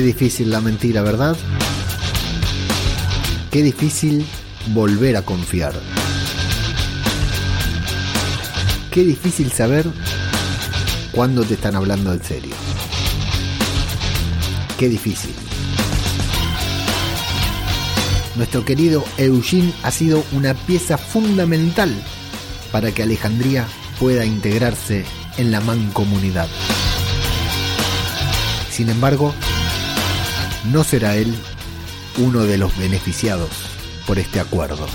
Qué difícil la mentira, ¿verdad? Qué difícil volver a confiar. Qué difícil saber cuándo te están hablando en serio. Qué difícil. Nuestro querido Eugene ha sido una pieza fundamental para que Alejandría pueda integrarse en la mancomunidad. Sin embargo, no será él uno de los beneficiados por este acuerdo.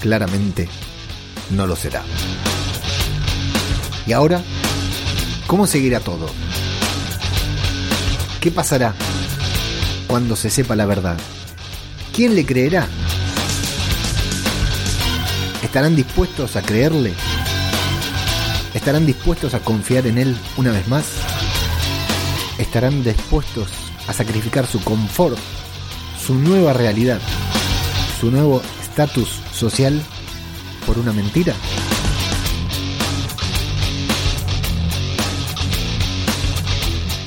Claramente no lo será. ¿Y ahora? ¿Cómo seguirá todo? ¿Qué pasará cuando se sepa la verdad? ¿Quién le creerá? ¿Estarán dispuestos a creerle? ¿Estarán dispuestos a confiar en él una vez más? ¿Estarán dispuestos a sacrificar su confort, su nueva realidad, su nuevo estatus social por una mentira?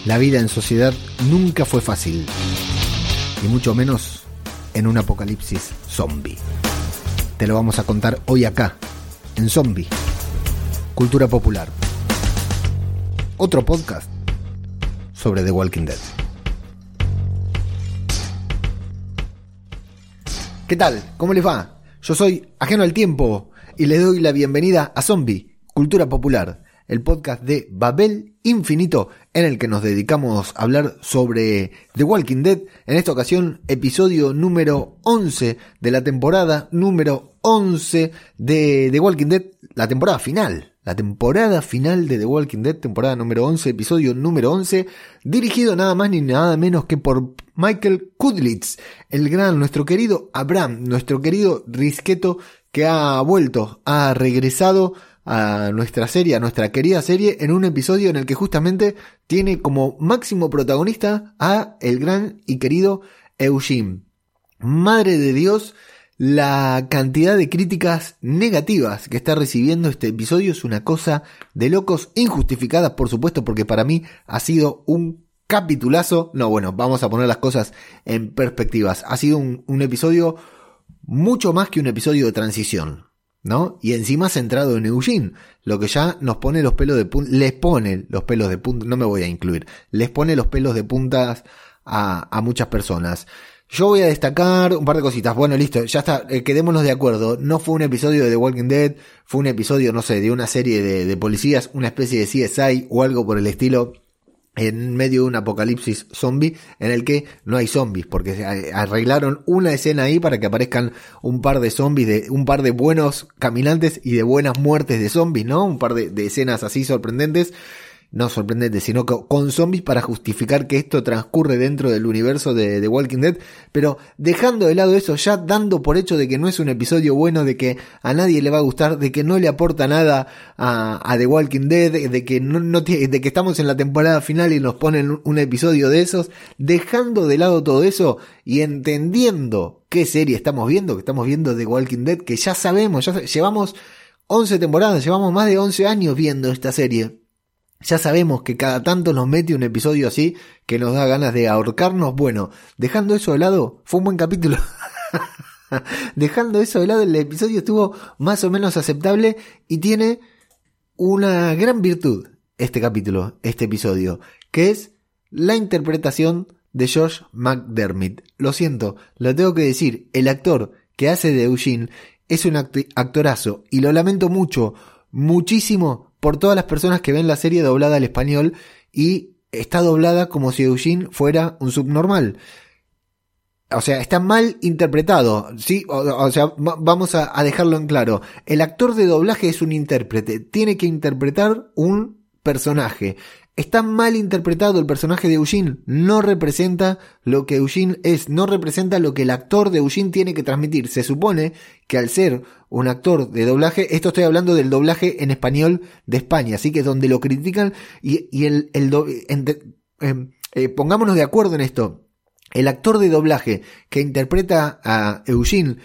La vida en sociedad nunca fue fácil, y mucho menos en un apocalipsis zombie. Te lo vamos a contar hoy acá, en Zombie, Cultura Popular. Otro podcast sobre The Walking Dead. ¿Qué tal? ¿Cómo les va? Yo soy Ajeno al Tiempo y les doy la bienvenida a Zombie, Cultura Popular, el podcast de Babel Infinito en el que nos dedicamos a hablar sobre The Walking Dead. En esta ocasión, episodio número 11 de la temporada número 11 de The Walking Dead, la temporada final. La temporada final de The Walking Dead, temporada número 11, episodio número 11, dirigido nada más ni nada menos que por Michael Kudlitz, el gran, nuestro querido Abraham, nuestro querido Risqueto, que ha vuelto, ha regresado a nuestra serie, a nuestra querida serie, en un episodio en el que justamente tiene como máximo protagonista a el gran y querido Eugene. Madre de Dios, la cantidad de críticas negativas que está recibiendo este episodio es una cosa de locos, injustificadas por supuesto, porque para mí ha sido un capitulazo. No, bueno, vamos a poner las cosas en perspectivas. Ha sido un, episodio mucho más que un episodio de transición. ¿no? Y encima centrado en Eugene, lo que ya nos pone los pelos de punta, les pone los pelos de punta, no me voy a incluir, les pone los pelos de puntas a muchas personas. Yo voy a destacar un par de cositas. Bueno, listo, ya está, eh, quedémonos de acuerdo. No fue un episodio de The Walking Dead, fue un episodio, no sé, de una serie de, de policías, una especie de CSI o algo por el estilo en medio de un apocalipsis zombie en el que no hay zombies, porque arreglaron una escena ahí para que aparezcan un par de zombies, de, un par de buenos caminantes y de buenas muertes de zombies, ¿no? Un par de, de escenas así sorprendentes no sorprendente, sino con zombies para justificar que esto transcurre dentro del universo de The Walking Dead, pero dejando de lado eso, ya dando por hecho de que no es un episodio bueno, de que a nadie le va a gustar, de que no le aporta nada a, The Walking Dead, de que no, no de que estamos en la temporada final y nos ponen un episodio de esos, dejando de lado todo eso y entendiendo qué serie estamos viendo, que estamos viendo The Walking Dead, que ya sabemos, ya llevamos 11 temporadas, llevamos más de 11 años viendo esta serie ya sabemos que cada tanto nos mete un episodio así que nos da ganas de ahorcarnos. Bueno, dejando eso de lado, fue un buen capítulo. dejando eso de lado, el episodio estuvo más o menos aceptable y tiene una gran virtud este capítulo, este episodio, que es la interpretación de Josh McDermott. Lo siento, lo tengo que decir, el actor que hace de Eugene es un actorazo y lo lamento mucho, muchísimo por todas las personas que ven la serie doblada al español y está doblada como si Eugene fuera un subnormal. O sea, está mal interpretado, ¿sí? O, sea, vamos a, a, dejarlo en claro. El actor de doblaje es un intérprete, tiene que interpretar un personaje. Está mal interpretado el personaje de Eugene, no representa lo que Eugene es, no representa lo que el actor de Eugene tiene que transmitir. Se supone que al ser un actor de doblaje, esto estoy hablando del doblaje en español de España, así que donde lo critican y, el, el em, eh, pongámonos de acuerdo en esto. El actor de doblaje que interpreta a Eugene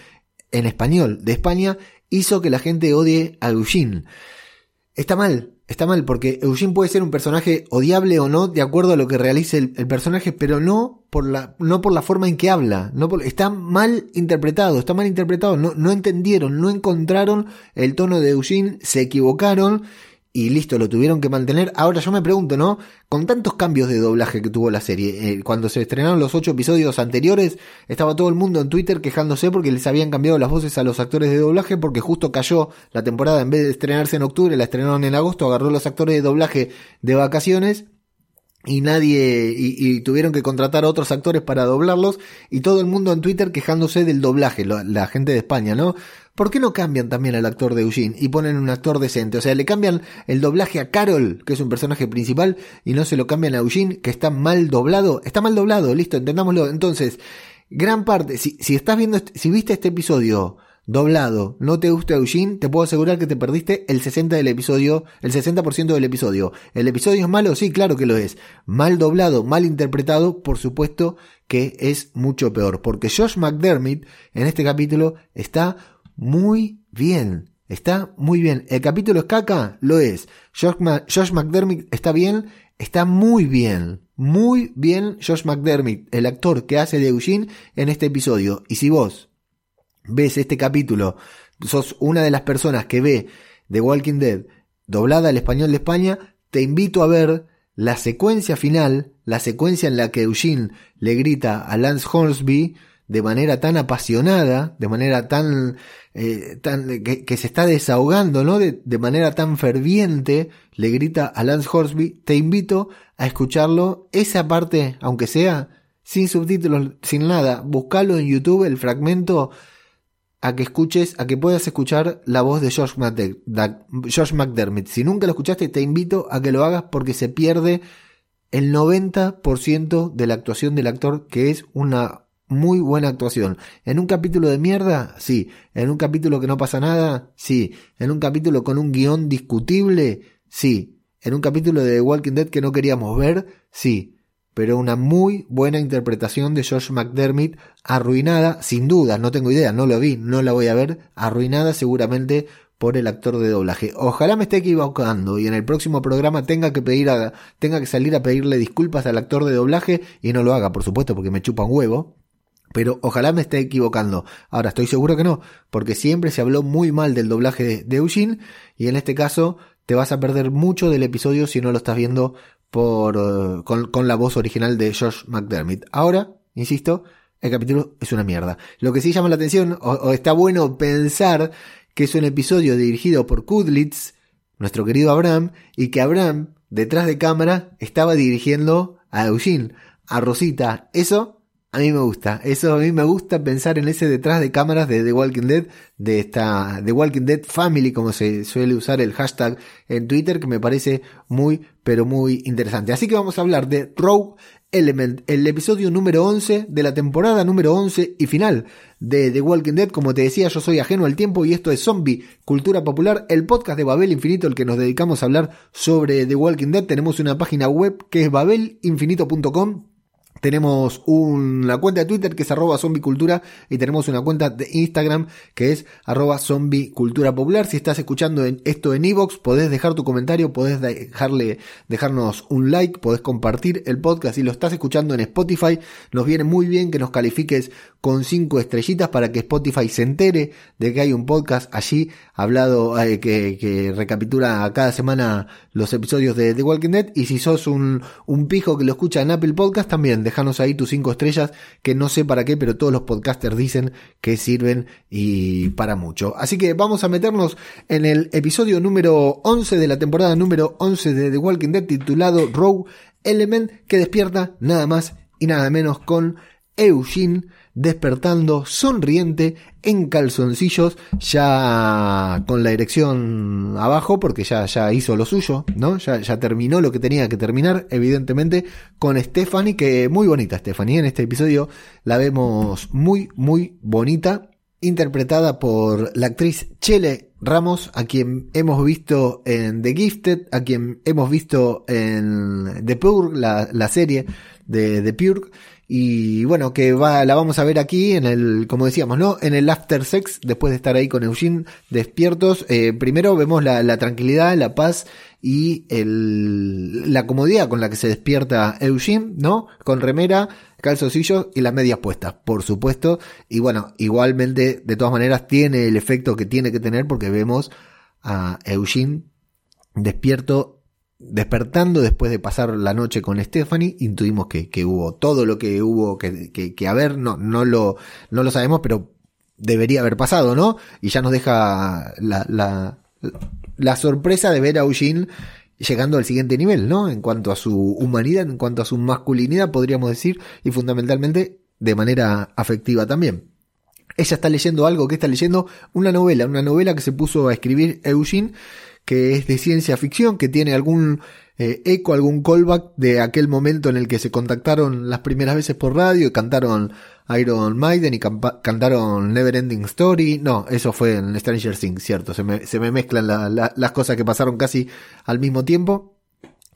en español de España hizo que la gente odie a Eugene. Está mal, está mal, porque Eugene puede ser un personaje odiable o no, de acuerdo a lo que realice el, personaje, pero no por la, no por la forma en que habla. No está mal interpretado, está mal interpretado. No, no entendieron, no encontraron el tono de Eugene, se equivocaron y listo, lo tuvieron que mantener. Ahora yo me pregunto, ¿no? Con tantos cambios de doblaje que tuvo la serie, eh, cuando se estrenaron los ocho episodios anteriores, estaba todo el mundo en Twitter quejándose porque les habían cambiado las voces a los actores de doblaje porque justo cayó la temporada, en vez de estrenarse en octubre, la estrenaron en agosto, agarró los actores de doblaje de vacaciones y nadie y, tuvieron que contratar a otros actores para doblarlos y todo el mundo en Twitter quejándose del doblaje, la gente de España, ¿no? ¿Por qué no cambian también al actor de Eugene y ponen un actor decente? O sea, le cambian el doblaje a Carol, que es un personaje principal, y no se lo cambian a Eugene, que está mal doblado. Está mal doblado, listo, entendámoslo. Entonces, gran parte, si, si estás viendo, si viste este episodio doblado, no te gusta Eugene, te puedo asegurar que te perdiste el 60 del episodio, el 60% del episodio. ¿El episodio es malo? Sí, claro que lo es. Mal doblado, mal interpretado, por supuesto que es mucho peor, porque Josh McDermott en este capítulo está muy bien. Está muy bien. ¿El capítulo es caca? Lo es. Josh, McDermott está bien. Está muy bien. Muy bien Josh McDermott, el actor que hace de Eugene en este episodio. Y si vos ves este capítulo, sos una de las personas que ve The Walking Dead doblada al español de España, te invito a ver la secuencia final, la secuencia en la que Eugene le grita a Lance Hornsby de manera tan apasionada, de manera tan, eh, que, se está desahogando, ¿no? De, de, manera tan ferviente, le grita a Lance Horsby, te invito a escucharlo, esa parte, aunque sea sin subtítulos, sin nada, buscalo en YouTube, el fragmento, a que escuches, a que puedas escuchar la voz de Josh McDermott. Si nunca lo escuchaste, te invito a que lo hagas porque se pierde el 90% de la actuación del actor, que es una muy buena actuación. En un capítulo de mierda, sí. En un capítulo que no pasa nada, sí. En un capítulo con un guion discutible, sí. En un capítulo de The Walking Dead que no queríamos ver, sí. Pero una muy buena interpretación de Josh McDermott, arruinada, sin duda, no tengo idea, no lo vi, no la voy a ver, arruinada seguramente por el actor de doblaje. Ojalá me esté equivocando y en el próximo programa tenga que pedir a, tenga que salir a pedirle disculpas al actor de doblaje y no lo haga, por supuesto, porque me chupa un huevo pero ojalá me esté equivocando. Ahora estoy seguro que no, porque siempre se habló muy mal del doblaje de, Eugene y en este caso te vas a perder mucho del episodio si no lo estás viendo por, eh, con, la voz original de Josh McDermott. Ahora, insisto, el capítulo es una mierda. Lo que sí llama la atención, o, está bueno pensar que es un episodio dirigido por Kudlitz, nuestro querido Abraham, y que Abraham, detrás de cámara, estaba dirigiendo a Eugene, a Rosita. Eso a mí me gusta, eso a mí me gusta pensar en ese detrás de cámaras de The Walking Dead, de esta The Walking Dead Family, como se suele usar el hashtag en Twitter, que me parece muy, pero muy interesante. Así que vamos a hablar de Rogue Element, el episodio número 11 de la temporada número 11 y final de The Walking Dead. Como te decía, yo soy ajeno al tiempo y esto es Zombie, Cultura Popular, el podcast de Babel Infinito, el que nos dedicamos a hablar sobre The Walking Dead. Tenemos una página web que es babelinfinito.com tenemos una cuenta de Twitter que es arroba zombicultura y tenemos una cuenta de Instagram que es arroba zombicultura popular. Si estás escuchando esto en Evox, podés dejar tu comentario, podés dejarle, dejarnos un like, podés compartir el podcast. Si lo estás escuchando en Spotify, nos viene muy bien que nos califiques con cinco estrellitas para que Spotify se entere de que hay un podcast allí hablado eh, que, recapitula cada semana los episodios de The Walking Dead. Y si sos un, un pijo que lo escucha en Apple Podcast, también déjanos ahí tus cinco estrellas, que no sé para qué, pero todos los podcasters dicen que sirven y para mucho. Así que vamos a meternos en el episodio número 11 de la temporada número 11 de The Walking Dead titulado Rogue Element, que despierta nada más y nada menos con Eugene despertando sonriente en calzoncillos, ya con la erección abajo, porque ya, ya hizo lo suyo, ¿no? Ya, ya terminó lo que tenía que terminar, evidentemente, con Stephanie, que muy bonita Stephanie, en este episodio la vemos muy, muy bonita, interpretada por la actriz Chele Ramos, a quien hemos visto en The Gifted, a quien hemos visto en The Purge, la, la serie de The Purge, y bueno, que va, la vamos a ver aquí en el, como decíamos, ¿no? En el after sex, después de estar ahí con Eugene despiertos. Eh, primero vemos la, tranquilidad, la paz y el, la comodidad con la que se despierta Eugene, ¿no? Con remera, calzoncillos y las medias puestas, por supuesto. Y bueno, igualmente, de todas maneras, tiene el efecto que tiene que tener porque vemos a Eugene despierto despertando después de pasar la noche con Stephanie, intuimos que, hubo todo lo que hubo que, haber, no, no lo, no lo sabemos, pero debería haber pasado, ¿no? Y ya nos deja la, la, la sorpresa de ver a Eugene llegando al siguiente nivel, ¿no? En cuanto a su humanidad, en cuanto a su masculinidad, podríamos decir, y fundamentalmente de manera afectiva también. Ella está leyendo algo que está leyendo una novela, una novela que se puso a escribir Eugene que es de ciencia ficción, que tiene algún eh, eco, algún callback de aquel momento en el que se contactaron las primeras veces por radio y cantaron Iron Maiden y cantaron Never Ending Story. No, eso fue en Stranger Things, cierto. Se me, se me mezclan las cosas que pasaron casi al mismo tiempo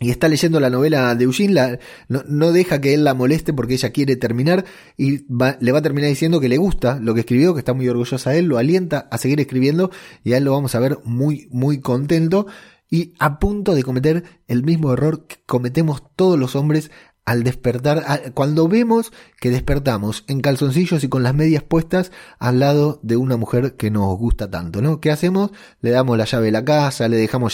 y está leyendo la novela de Eugene, no, deja que él la moleste porque ella quiere terminar y le va a terminar diciendo que le gusta lo que escribió, que está muy orgullosa de él, lo alienta a seguir escribiendo y a él lo vamos a ver muy, muy contento y a punto de cometer el mismo error que cometemos todos los hombres al despertar, cuando vemos que despertamos en calzoncillos y con las medias puestas al lado de una mujer que nos gusta tanto, ¿no? ¿Qué hacemos? Le damos la llave de la casa, le dejamos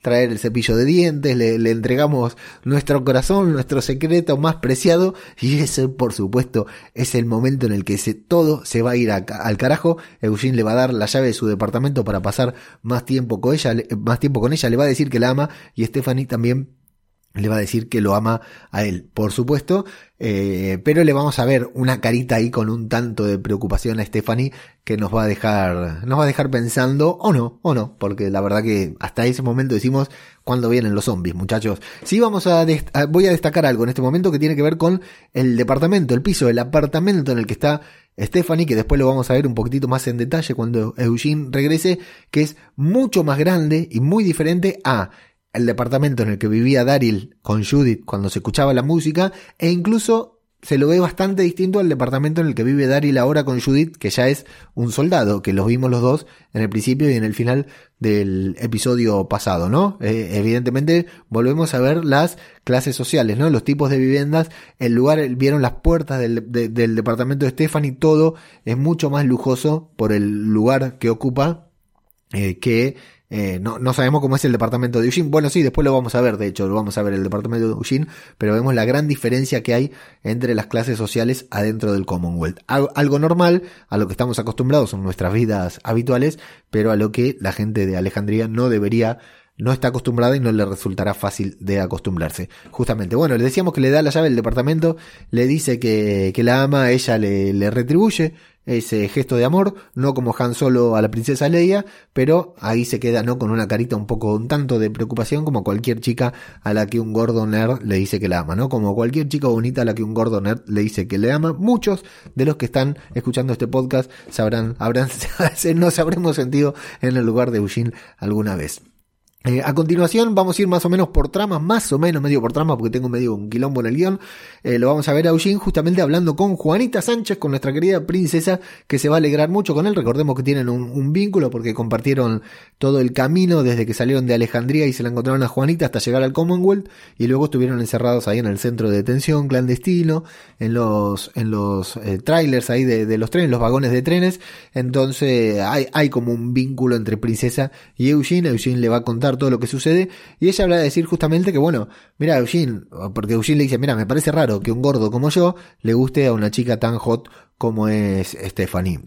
traer el cepillo de dientes, le, le, entregamos nuestro corazón, nuestro secreto más preciado y ese, por supuesto, es el momento en el que se, todo se va a ir al carajo. Eugene le va a dar la llave de su departamento para pasar más tiempo con ella, más tiempo con ella, le va a decir que la ama y Stephanie también le va a decir que lo ama a él, por supuesto, eh, pero le vamos a ver una carita ahí con un tanto de preocupación a Stephanie que nos va a dejar, nos va a dejar pensando, o no, o no, porque la verdad que hasta ese momento decimos cuando vienen los zombies, muchachos. Sí vamos a, voy a destacar algo en este momento que tiene que ver con el departamento, el piso, el apartamento en el que está Stephanie, que después lo vamos a ver un poquitito más en detalle cuando Eugene regrese, que es mucho más grande y muy diferente a el departamento en el que vivía Daryl con Judith cuando se escuchaba la música e incluso se lo ve bastante distinto al departamento en el que vive Daryl ahora con Judith, que ya es un soldado, que los vimos los dos en el principio y en el final del episodio pasado, ¿no? Eh, evidentemente volvemos a ver las clases sociales, ¿no? Los tipos de viviendas, el lugar, vieron las puertas del, departamento de Stephanie, todo es mucho más lujoso por el lugar que ocupa eh, que eh, no, no sabemos cómo es el departamento de Eugene. Bueno, sí, después lo vamos a ver, de hecho, lo vamos a ver el departamento de Eugene, pero vemos la gran diferencia que hay entre las clases sociales adentro del Commonwealth. Algo normal, a lo que estamos acostumbrados en nuestras vidas habituales, pero a lo que la gente de Alejandría no debería no está acostumbrada y no le resultará fácil de acostumbrarse. Justamente, bueno, le decíamos que le da la llave del departamento, le dice que, que la ama, ella le, le retribuye, ese gesto de amor, no como Han Solo a la princesa Leia, pero ahí se queda no con una carita un poco un tanto de preocupación como cualquier chica a la que un gordo nerd le dice que la ama, ¿no? Como cualquier chica bonita a la que un gordo nerd le dice que le ama. Muchos de los que están escuchando este podcast sabrán, habrán, nos habremos sentido en el lugar de Eugene alguna vez. Eh, a continuación vamos a ir más o menos por trama, más o menos medio por trama porque tengo medio un quilombo en el guion. Eh, lo vamos a ver a Eugene justamente hablando con Juanita Sánchez, con nuestra querida princesa, que se va a alegrar mucho con él. Recordemos que tienen un, vínculo porque compartieron todo el camino desde que salieron de Alejandría y se la encontraron a Juanita hasta llegar al Commonwealth y luego estuvieron encerrados ahí en el centro de detención clandestino, en los, en los eh, trailers ahí de, los trenes, los vagones de trenes. Entonces hay, hay como un vínculo entre princesa y Eugene. Eugene le va a contar todo lo que sucede. Y ella habla de decir justamente que, bueno, mira, Eugene, porque Eugene le dice, mira, me parece raro que un gordo como yo le guste a una chica tan hot como es Stephanie.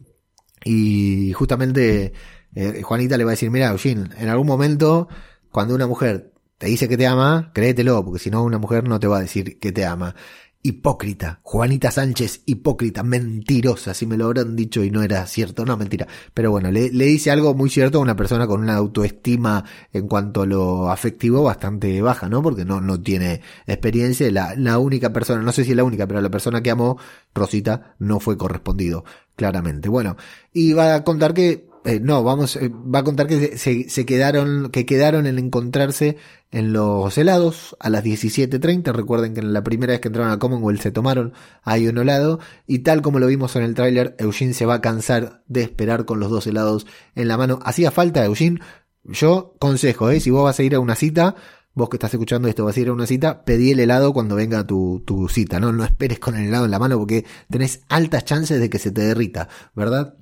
Y justamente eh, Juanita le va a decir, mira, Eugene, en algún momento, cuando una mujer te dice que te ama, créetelo, porque si no, una mujer no te va a decir que te ama hipócrita. Juanita Sánchez, hipócrita, mentirosa, si me lo habrán dicho y no era cierto, no, mentira. Pero bueno, le, dice algo muy cierto a una persona con una autoestima en cuanto a lo afectivo bastante baja, ¿no? Porque no, no tiene experiencia. La, la única persona, no sé si es la única, pero la persona que amó, Rosita, no fue correspondido, claramente. Bueno, y va a contar que eh, no, vamos, eh, va a contar que se, se, quedaron, que quedaron en encontrarse en los helados a las 17.30. Recuerden que en la primera vez que entraron a Commonwealth se tomaron ahí un helado. Y tal como lo vimos en el tráiler, Eugene se va a cansar de esperar con los dos helados en la mano. Hacía falta, Eugene. Yo consejo, eh, si vos vas a ir a una cita, vos que estás escuchando esto, vas a ir a una cita, pedí el helado cuando venga tu, tu cita, ¿no? No esperes con el helado en la mano porque tenés altas chances de que se te derrita, ¿verdad?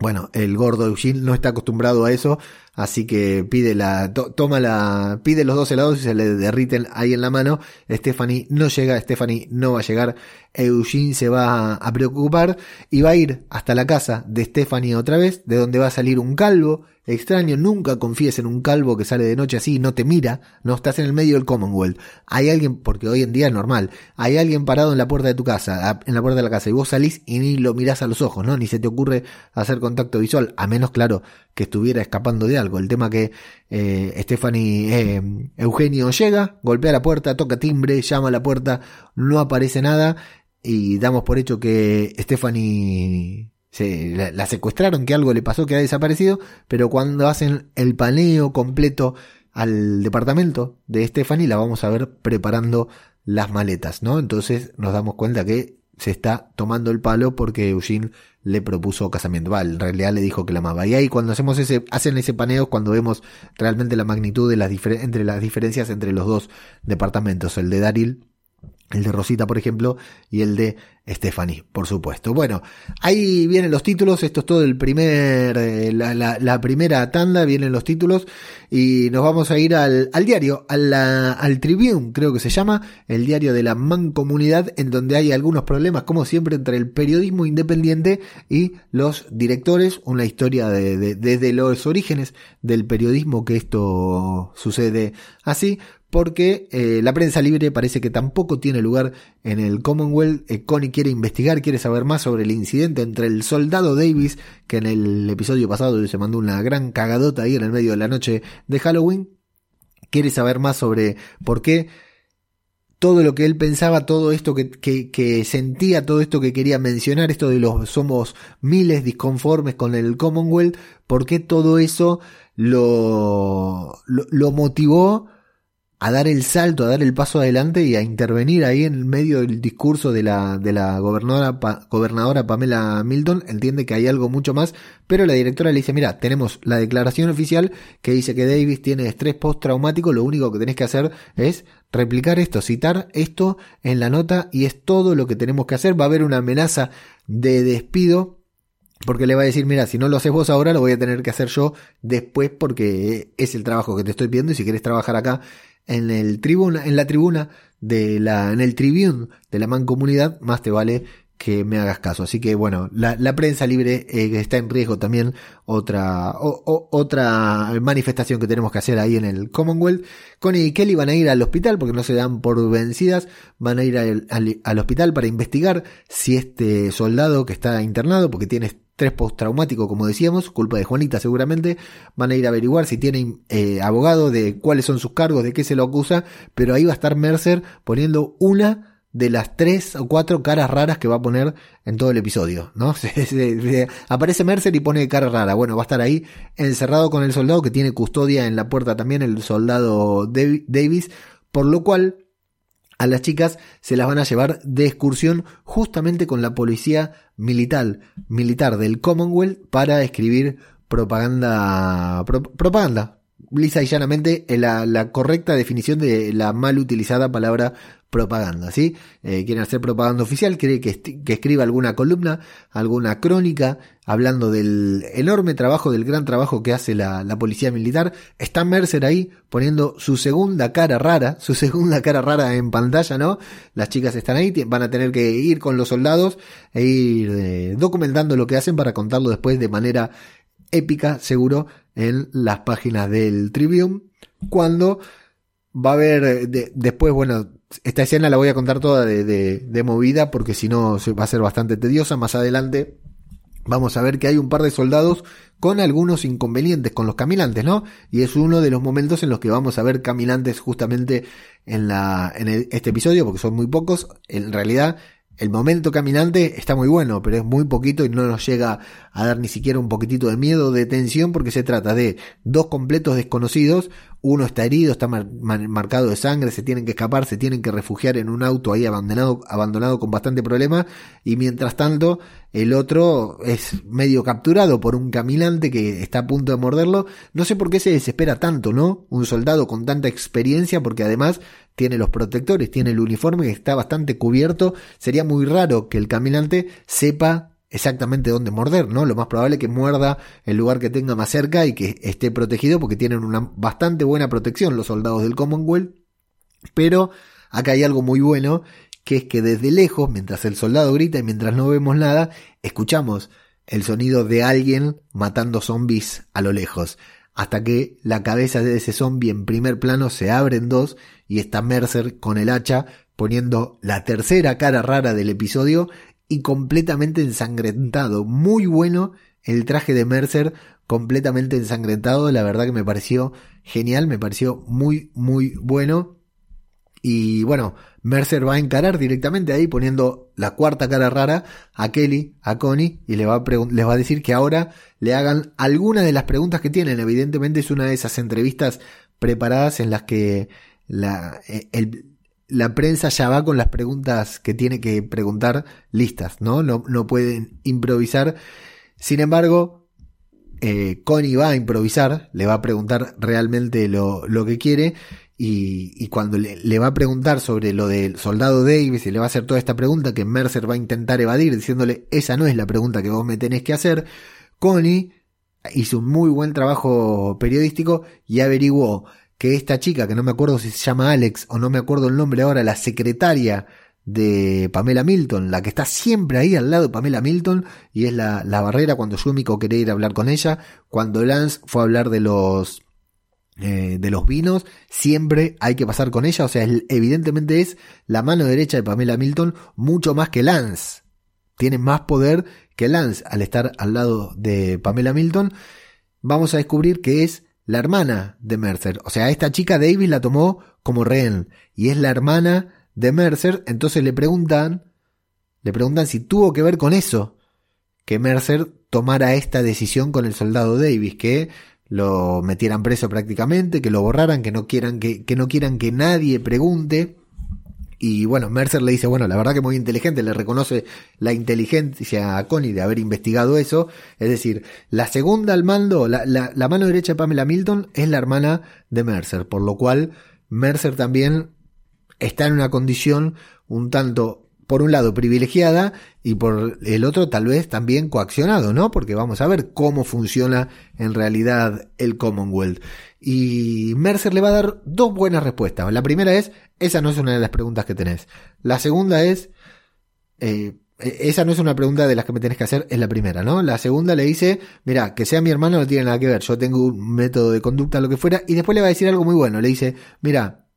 Bueno, el gordo Eugene no está acostumbrado a eso, así que pide la, toma la, pide los dos helados y se le derriten ahí en la mano. Stephanie no llega, Stephanie no va a llegar. Eugene se va a preocupar y va a ir hasta la casa de Stephanie otra vez, de donde va a salir un calvo extraño, nunca confíes en un calvo que sale de noche así y no te mira, no estás en el medio del Commonwealth. Hay alguien, porque hoy en día es normal, hay alguien parado en la puerta de tu casa, en la puerta de la casa, y vos salís y ni lo mirás a los ojos, ¿no? Ni se te ocurre hacer contacto visual, a menos, claro, que estuviera escapando de algo. El tema que eh, Stephanie, eh, Eugenio llega, golpea la puerta, toca timbre, llama a la puerta, no aparece nada, y damos por hecho que Stephanie se, la, secuestraron, que algo le pasó, que ha desaparecido, pero cuando hacen el paneo completo al departamento de Stephanie, la vamos a ver preparando las maletas, ¿no? Entonces nos damos cuenta que se está tomando el palo porque Eugene le propuso casamiento. en realidad le dijo que la amaba. Y ahí cuando hacemos ese, hacen ese paneo cuando vemos realmente la magnitud de las entre las diferencias entre los dos departamentos, el de Daryl el de Rosita, por ejemplo, y el de Stephanie, por supuesto. Bueno, ahí vienen los títulos, esto es todo el primer, eh, la, primera tanda, vienen los títulos, y nos vamos a ir al, diario, al, al Tribune, creo que se llama, el diario de la mancomunidad, en donde hay algunos problemas, como siempre, entre el periodismo independiente y los directores, una historia de, desde los orígenes del periodismo que esto sucede así, porque eh, la prensa libre parece que tampoco tiene lugar en el Commonwealth. Eh, Connie quiere investigar, quiere saber más sobre el incidente entre el soldado Davis, que en el episodio pasado se mandó una gran cagadota ahí en el medio de la noche de Halloween. Quiere saber más sobre por qué todo lo que él pensaba, todo esto que, que, sentía, todo esto que quería mencionar, esto de los somos miles disconformes con el Commonwealth, por qué todo eso lo, lo, lo motivó a dar el salto, a dar el paso adelante y a intervenir ahí en medio del discurso de la, de la gobernadora, gobernadora Pamela Milton, entiende que hay algo mucho más, pero la directora le dice, mira, tenemos la declaración oficial que dice que Davis tiene estrés postraumático, lo único que tenés que hacer es replicar esto, citar esto en la nota y es todo lo que tenemos que hacer, va a haber una amenaza de despido porque le va a decir, mira, si no lo haces vos ahora, lo voy a tener que hacer yo después porque es el trabajo que te estoy pidiendo y si quieres trabajar acá en el tribuna, en la tribuna de la, en el tribune de la mancomunidad, más te vale que me hagas caso. Así que bueno, la, prensa libre eh, está en riesgo también. Otra, otra manifestación que tenemos que hacer ahí en el Commonwealth. Connie y Kelly van a ir al hospital porque no se dan por vencidas. Van a ir al, al hospital para investigar si este soldado que está internado, porque tiene Tres postraumático, como decíamos, culpa de Juanita seguramente. Van a ir a averiguar si tienen eh, abogado, de cuáles son sus cargos, de qué se lo acusa, pero ahí va a estar Mercer poniendo una de las tres o cuatro caras raras que va a poner en todo el episodio, ¿no? aparece Mercer y pone cara rara. Bueno, va a estar ahí encerrado con el soldado que tiene custodia en la puerta también, el soldado Davis, por lo cual a las chicas se las van a llevar de excursión justamente con la policía militar, militar del Commonwealth para escribir propaganda, propaganda, lisa y llanamente la, la, correcta definición de la mal utilizada palabra propaganda, ¿sí? Eh, quieren hacer propaganda oficial, quiere que, escriba alguna columna, alguna crónica, hablando del enorme trabajo, del gran trabajo que hace la, la, policía militar. Está Mercer ahí poniendo su segunda cara rara, su segunda cara rara en pantalla, ¿no? Las chicas están ahí, van a tener que ir con los soldados e ir eh, documentando lo que hacen para contarlo después de manera épica, seguro, en las páginas del Tribune, cuando va a haber, eh, después, bueno, esta escena la voy a contar toda de, movida porque si no va a ser bastante tediosa. Más adelante vamos a ver que hay un par de soldados con algunos inconvenientes con los caminantes, ¿no? Y es uno de los momentos en los que vamos a ver caminantes justamente en la en este episodio porque son muy pocos. En realidad el momento caminante está muy bueno, pero es muy poquito y no nos llega a dar ni siquiera un poquitito de miedo, de tensión, porque se trata de dos completos desconocidos, uno está herido, está marcado de sangre, se tienen que escapar, se tienen que refugiar en un auto ahí abandonado, abandonado con bastante problema, y mientras tanto el otro es medio capturado por un caminante que está a punto de morderlo. No sé por qué se desespera tanto, ¿no? Un soldado con tanta experiencia, porque además tiene los protectores, tiene el uniforme que está bastante cubierto. Sería muy raro que el caminante sepa exactamente dónde morder, ¿no? Lo más probable es que muerda el lugar que tenga más cerca y que esté protegido porque tienen una bastante buena protección los soldados del Commonwealth. Pero acá hay algo muy bueno, que es que desde lejos, mientras el soldado grita y mientras no vemos nada, escuchamos el sonido de alguien matando zombies a lo lejos hasta que la cabeza de ese zombie en primer plano se abre en dos y está Mercer con el hacha poniendo la tercera cara rara del episodio y completamente ensangrentado. Muy bueno el traje de Mercer, completamente ensangrentado. La verdad que me pareció genial, me pareció muy, muy bueno. Y bueno, Mercer va a encarar directamente ahí poniendo la cuarta cara rara a Kelly, a Connie, y le les va a decir que ahora le hagan algunas de las preguntas que tienen. Evidentemente es una de esas entrevistas preparadas en las que la, eh, la prensa ya va con las preguntas que tiene que preguntar listas, ¿no? No, pueden improvisar. Sin embargo, eh, Connie va a improvisar, le va a preguntar realmente lo, lo que quiere y, cuando le, va a preguntar sobre lo del soldado Davis y le va a hacer toda esta pregunta que Mercer va a intentar evadir diciéndole esa no es la pregunta que vos me tenés que hacer, Connie hizo un muy buen trabajo periodístico y averiguó que esta chica, que no me acuerdo si se llama Alex o no me acuerdo el nombre ahora, la secretaria de Pamela Milton, la que está siempre ahí al lado de Pamela Milton y es la, la barrera cuando Yumiko quería ir a hablar con ella, cuando Lance fue a hablar de los eh, de los vinos, siempre hay que pasar con ella. O sea, evidentemente es la mano derecha de Pamela Milton mucho más que Lance. Tiene más poder que Lance al estar al lado de Pamela Milton. Vamos a descubrir que es la hermana de Mercer. O sea, esta chica Davis la tomó como rehén y es la hermana de Mercer. Entonces le preguntan, le preguntan si tuvo que ver con eso que Mercer tomara esta decisión con el soldado Davis, que lo metieran preso prácticamente, que lo borraran, que no quieran que, que no quieran que nadie pregunte. Y bueno, Mercer le dice, bueno, la verdad que muy inteligente, le reconoce la inteligencia a Connie de haber investigado eso. Es decir, la segunda al mando, la, la, la mano derecha de Pamela Milton es la hermana de Mercer, por lo cual Mercer también está en una condición un tanto por un lado privilegiada y por el otro tal vez también coaccionado, ¿no? Porque vamos a ver cómo funciona en realidad el Commonwealth. Y Mercer le va a dar dos buenas respuestas. La primera es, esa no es una de las preguntas que tenés. La segunda es, eh, esa no es una pregunta de las que me tenés que hacer, es la primera, ¿no? La segunda le dice, mira, que sea mi hermano no tiene nada que ver, yo tengo un método de conducta, lo que fuera, y después le va a decir algo muy bueno, le dice, mira,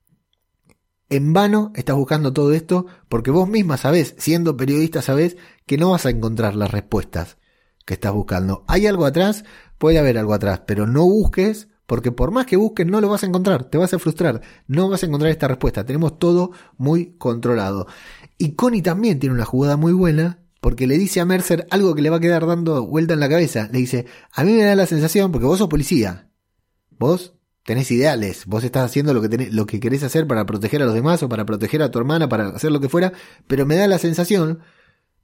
en vano estás buscando todo esto porque vos misma sabés, siendo periodista sabés que no vas a encontrar las respuestas que estás buscando. ¿Hay algo atrás? Puede haber algo atrás, pero no busques porque por más que busques no lo vas a encontrar, te vas a frustrar, no vas a encontrar esta respuesta. Tenemos todo muy controlado. Y Connie también tiene una jugada muy buena porque le dice a Mercer algo que le va a quedar dando vuelta en la cabeza. Le dice, a mí me da la sensación, porque vos sos policía, vos tenés ideales, vos estás haciendo lo que, tenés, lo que querés hacer para proteger a los demás o para proteger a tu hermana, para hacer lo que fuera, pero me da la sensación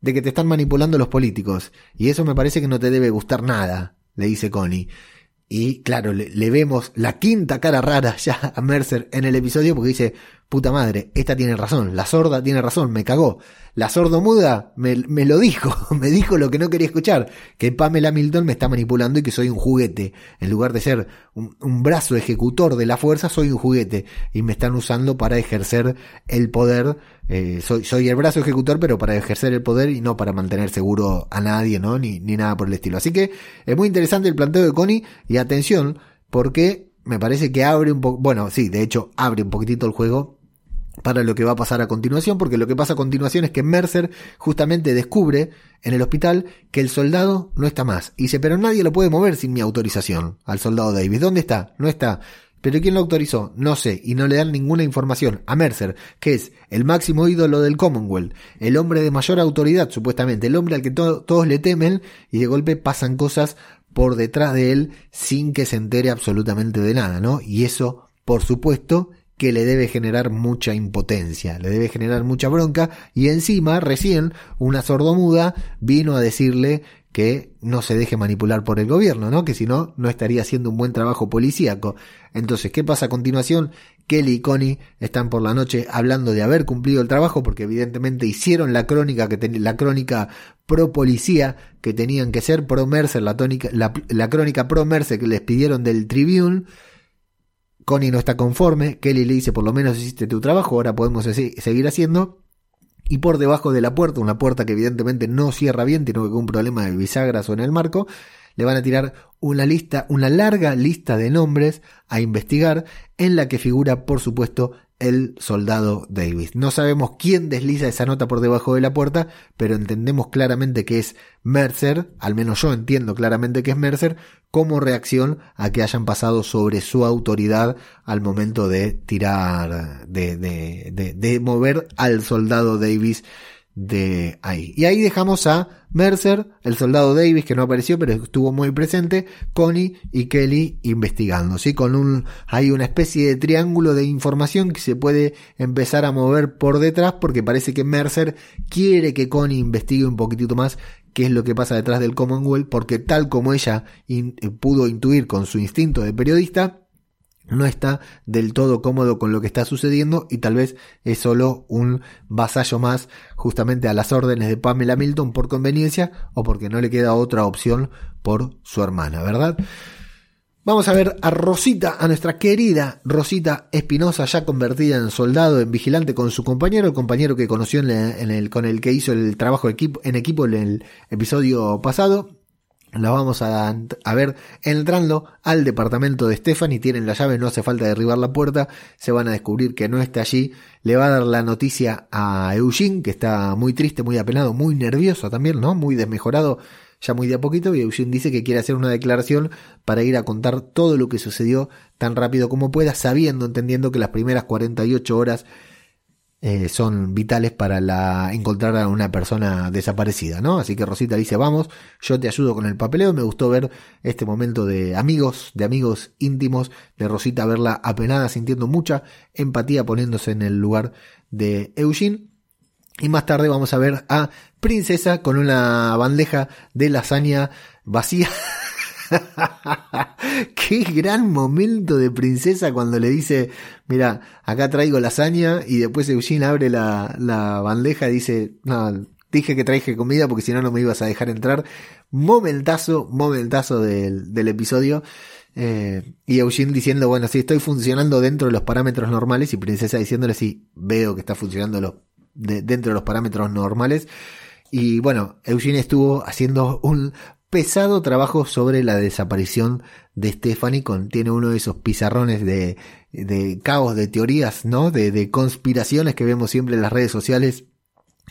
de que te están manipulando los políticos. Y eso me parece que no te debe gustar nada, le dice Connie. Y claro, le, le, vemos la quinta cara rara ya a Mercer en el episodio porque dice, puta madre, esta tiene razón, la sorda tiene razón, me cagó. La sordomuda me, me lo dijo, me dijo lo que no quería escuchar, que Pamela Milton me está manipulando y que soy un juguete. En lugar de ser un, brazo ejecutor de la fuerza, soy un juguete. Y me están usando para ejercer el poder. Eh, soy, el brazo ejecutor, pero para ejercer el poder y no para mantener seguro a nadie, ¿no? Ni, ni nada por el estilo. Así que es muy interesante el planteo de Connie y atención, porque me parece que abre un poco, bueno, sí, de hecho abre un poquitito el juego para lo que va a pasar a continuación, porque lo que pasa a continuación es que Mercer justamente descubre en el hospital que el soldado no está más. Y dice, pero nadie lo puede mover sin mi autorización al soldado Davis. ¿Dónde está? No está. ¿Pero quién lo autorizó? No sé, y no le dan ninguna información a Mercer, que es el máximo ídolo del Commonwealth, el hombre de mayor autoridad, supuestamente, el hombre al que todos le temen, y de golpe pasan cosas por detrás de él sin que se entere absolutamente de nada, ¿no? Y eso, por supuesto, que le debe generar mucha impotencia, le debe generar mucha bronca, y encima, recién, una sordomuda vino a decirle que no se deje manipular por el gobierno, ¿no? Que si no, no estaría haciendo un buen trabajo policíaco. Entonces, ¿qué pasa a continuación? Kelly y Connie están por la noche hablando de haber cumplido el trabajo porque evidentemente hicieron la crónica que la crónica pro policía que tenían que ser pro Mercer, la, tónica, la, la crónica pro Mercer que les pidieron del Tribune. Connie no está conforme, Kelly le dice por lo menos hiciste tu trabajo, ahora podemos seguir haciendo y por debajo de la puerta, una puerta que evidentemente no cierra bien, tiene un problema de bisagras o en el marco, le van a tirar una lista, una larga lista de nombres a investigar en la que figura, por supuesto, el soldado Davis. No sabemos quién desliza esa nota por debajo de la puerta, pero entendemos claramente que es Mercer, al menos yo entiendo claramente que es Mercer, como reacción a que hayan pasado sobre su autoridad al momento de tirar, de, de, de, de mover al soldado Davis de ahí. Y ahí dejamos a Mercer, el soldado Davis que no apareció pero estuvo muy presente, Connie y Kelly investigando, ¿sí? Con un, hay una especie de triángulo de información que se puede empezar a mover por detrás porque parece que Mercer quiere que Connie investigue un poquitito más qué es lo que pasa detrás del Commonwealth porque tal como ella pudo intuir con su instinto de periodista, no está del todo cómodo con lo que está sucediendo y tal vez es solo un vasallo más justamente a las órdenes de Pamela Milton por conveniencia o porque no le queda otra opción por su hermana, ¿verdad? Vamos a ver a Rosita, a nuestra querida Rosita Espinosa, ya convertida en soldado, en vigilante con su compañero, el compañero que conoció en, el, con el que hizo el trabajo equipo, en equipo en el episodio pasado, la vamos a, a, ver entrando al departamento de Stephanie. Tienen la llave, no hace falta derribar la puerta. Se van a descubrir que no está allí. Le va a dar la noticia a Eugene, que está muy triste, muy apenado, muy nervioso también, ¿no? Muy desmejorado, ya muy de a poquito. Y Eugene dice que quiere hacer una declaración para ir a contar todo lo que sucedió tan rápido como pueda, sabiendo, entendiendo que las primeras 48 horas eh, son vitales para la, encontrar a una persona desaparecida, ¿no? Así que Rosita dice, vamos, yo te ayudo con el papeleo. Me gustó ver este momento de amigos, de amigos íntimos, de Rosita verla apenada, sintiendo mucha empatía, poniéndose en el lugar de Eugene. Y más tarde vamos a ver a Princesa con una bandeja de lasaña vacía. Qué gran momento de princesa cuando le dice, mira, acá traigo lasaña y después Eugene abre la, la bandeja y dice, no, dije que traje comida porque si no no me ibas a dejar entrar. Momentazo, momentazo del, del episodio. Eh, y Eugene diciendo, bueno, si estoy funcionando dentro de los parámetros normales y Princesa diciéndole, sí, veo que está funcionando lo, dentro de los parámetros normales. Y bueno, Eugene estuvo haciendo un pesado trabajo sobre la desaparición de Stephanie. Contiene uno de esos pizarrones de, de caos, de teorías, ¿no? De, de conspiraciones que vemos siempre en las redes sociales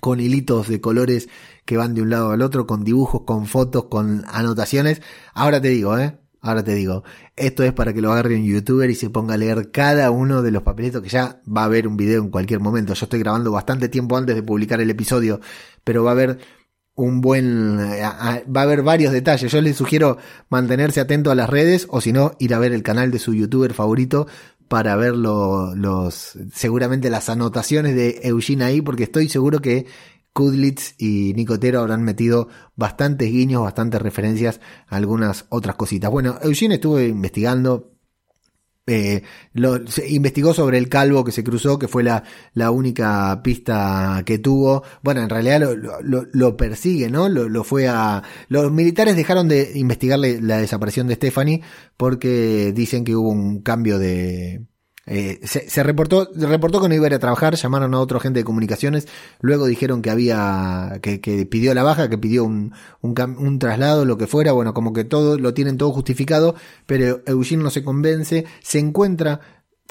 con hilitos de colores que van de un lado al otro, con dibujos, con fotos, con anotaciones. Ahora te digo, ¿eh? Ahora te digo, esto es para que lo agarre un youtuber y se ponga a leer cada uno de los papelitos que ya va a haber un video en cualquier momento. Yo estoy grabando bastante tiempo antes de publicar el episodio, pero va a haber un buen eh, va a haber varios detalles. Yo les sugiero mantenerse atento a las redes o si no ir a ver el canal de su youtuber favorito para ver los seguramente las anotaciones de Eugene ahí porque estoy seguro que Kudlitz y Nicotero habrán metido bastantes guiños, bastantes referencias a algunas otras cositas. Bueno, Eugene estuvo investigando eh, lo, investigó sobre el calvo que se cruzó, que fue la, la única pista que tuvo. Bueno, en realidad lo, lo, lo persigue, ¿no? Lo, fue a. Los militares dejaron de investigar la desaparición de Stephanie porque dicen que hubo un cambio de eh, se, reportó, reportó que no iba a ir a trabajar, llamaron a otro agente de comunicaciones, luego dijeron que había, que, que pidió la baja, que pidió un, un, un, traslado, lo que fuera, bueno, como que todo, lo tienen todo justificado, pero Eugene no se convence, se encuentra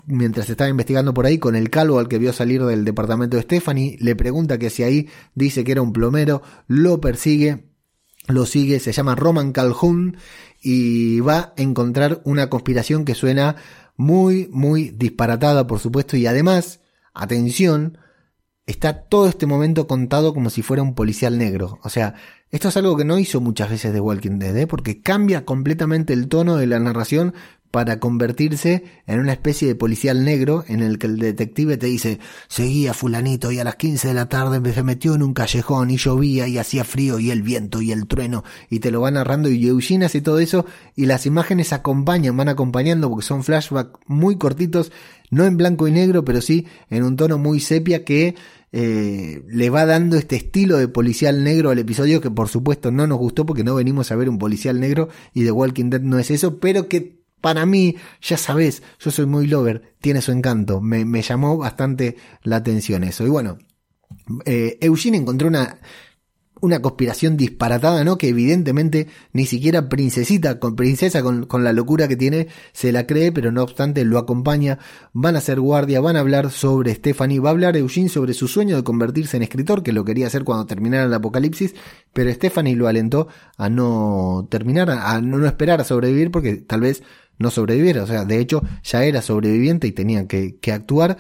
mientras estaba investigando por ahí con el calvo al que vio salir del departamento de Stephanie, le pregunta que si ahí dice que era un plomero, lo persigue, lo sigue, se llama Roman Calhoun y va a encontrar una conspiración que suena muy, muy disparatada, por supuesto, y además, atención, está todo este momento contado como si fuera un policial negro. O sea, esto es algo que no hizo muchas veces de Walking Dead, ¿eh? porque cambia completamente el tono de la narración para convertirse en una especie de policial negro en el que el detective te dice, seguía fulanito y a las 15 de la tarde se metió en un callejón y llovía y hacía frío y el viento y el trueno y te lo va narrando y Eugene hace todo eso y las imágenes acompañan, van acompañando porque son flashbacks muy cortitos, no en blanco y negro, pero sí en un tono muy sepia que eh, le va dando este estilo de policial negro al episodio que por supuesto no nos gustó porque no venimos a ver un policial negro y The Walking Dead no es eso, pero que para mí, ya sabes, yo soy muy lover, tiene su encanto, me, llamó bastante la atención eso. Y bueno, eh, Eugene encontró una una conspiración disparatada, ¿no? Que evidentemente ni siquiera princesita, con princesa con, con, la locura que tiene, se la cree, pero no obstante lo acompaña, van a ser guardia, van a hablar sobre Stephanie, va a hablar Eugene sobre su sueño de convertirse en escritor, que lo quería hacer cuando terminara el apocalipsis, pero Stephanie lo alentó a no terminar, a no, esperar a sobrevivir, porque tal vez no sobreviviera, o sea, de hecho ya era sobreviviente y tenía que, actuar,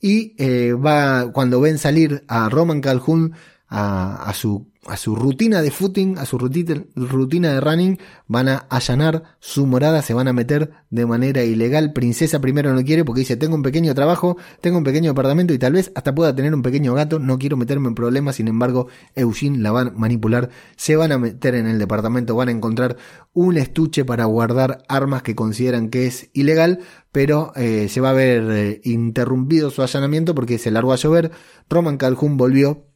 y eh, va, cuando ven salir a Roman Calhoun, a, su, a su rutina de footing, a su rutina, rutina de running, van a allanar su morada, se van a meter de manera ilegal. Princesa primero no quiere porque dice, tengo un pequeño trabajo, tengo un pequeño apartamento y tal vez hasta pueda tener un pequeño gato, no quiero meterme en problemas, sin embargo, Eugene la van a manipular, se van a meter en el departamento, van a encontrar un estuche para guardar armas que consideran que es ilegal, pero eh, se va a ver eh, interrumpido su allanamiento porque se largó a llover, Roman Calhoun volvió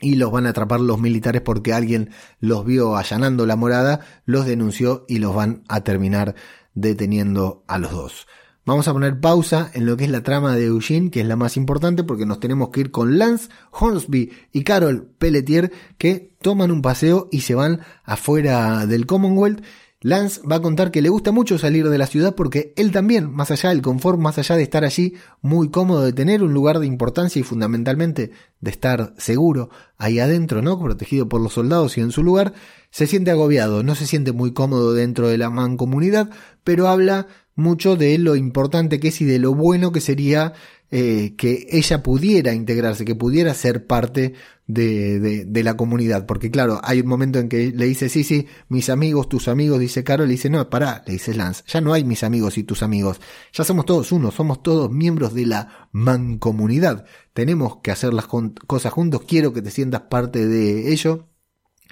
y los van a atrapar los militares porque alguien los vio allanando la morada, los denunció y los van a terminar deteniendo a los dos. Vamos a poner pausa en lo que es la trama de Eugene, que es la más importante porque nos tenemos que ir con Lance Hornsby y Carol Pelletier que toman un paseo y se van afuera del Commonwealth Lance va a contar que le gusta mucho salir de la ciudad porque él también, más allá del confort, más allá de estar allí muy cómodo, de tener un lugar de importancia y fundamentalmente de estar seguro ahí adentro, ¿no? Protegido por los soldados y en su lugar, se siente agobiado, no se siente muy cómodo dentro de la mancomunidad, pero habla mucho de lo importante que es y de lo bueno que sería eh, que ella pudiera integrarse, que pudiera ser parte de, de, de, la comunidad. Porque claro, hay un momento en que le dice, sí, sí, mis amigos, tus amigos, dice Carol, le dice, no, pará, le dice Lance, ya no hay mis amigos y tus amigos, ya somos todos uno, somos todos miembros de la mancomunidad. Tenemos que hacer las cosas juntos, quiero que te sientas parte de ello.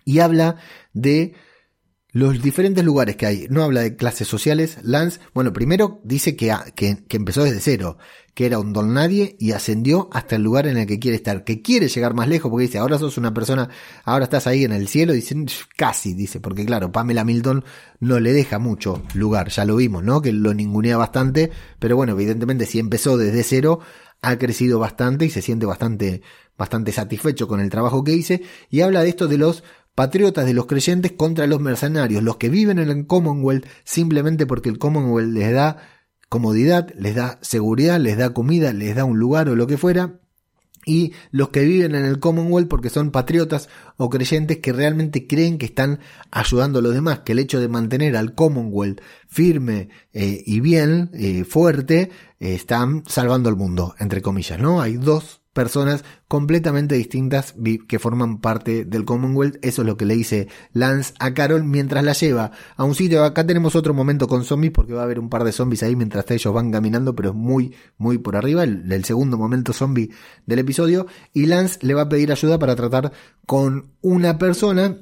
Y habla de los diferentes lugares que hay. No habla de clases sociales. Lance, bueno, primero dice que, que, que, empezó desde cero, que era un don nadie y ascendió hasta el lugar en el que quiere estar, que quiere llegar más lejos, porque dice, ahora sos una persona, ahora estás ahí en el cielo, dice, casi, dice, porque claro, Pamela Milton no le deja mucho lugar, ya lo vimos, ¿no? Que lo ningunea bastante, pero bueno, evidentemente si empezó desde cero, ha crecido bastante y se siente bastante, bastante satisfecho con el trabajo que hice, y habla de esto de los patriotas de los creyentes contra los mercenarios, los que viven en el Commonwealth simplemente porque el Commonwealth les da comodidad, les da seguridad, les da comida, les da un lugar o lo que fuera, y los que viven en el Commonwealth porque son patriotas o creyentes que realmente creen que están ayudando a los demás, que el hecho de mantener al Commonwealth firme eh, y bien, eh, fuerte, eh, están salvando al mundo, entre comillas, ¿no? Hay dos personas completamente distintas que forman parte del Commonwealth. Eso es lo que le dice Lance a Carol mientras la lleva a un sitio. Acá tenemos otro momento con zombies porque va a haber un par de zombies ahí mientras ellos van caminando, pero es muy, muy por arriba. El, segundo momento zombie del episodio. Y Lance le va a pedir ayuda para tratar con una persona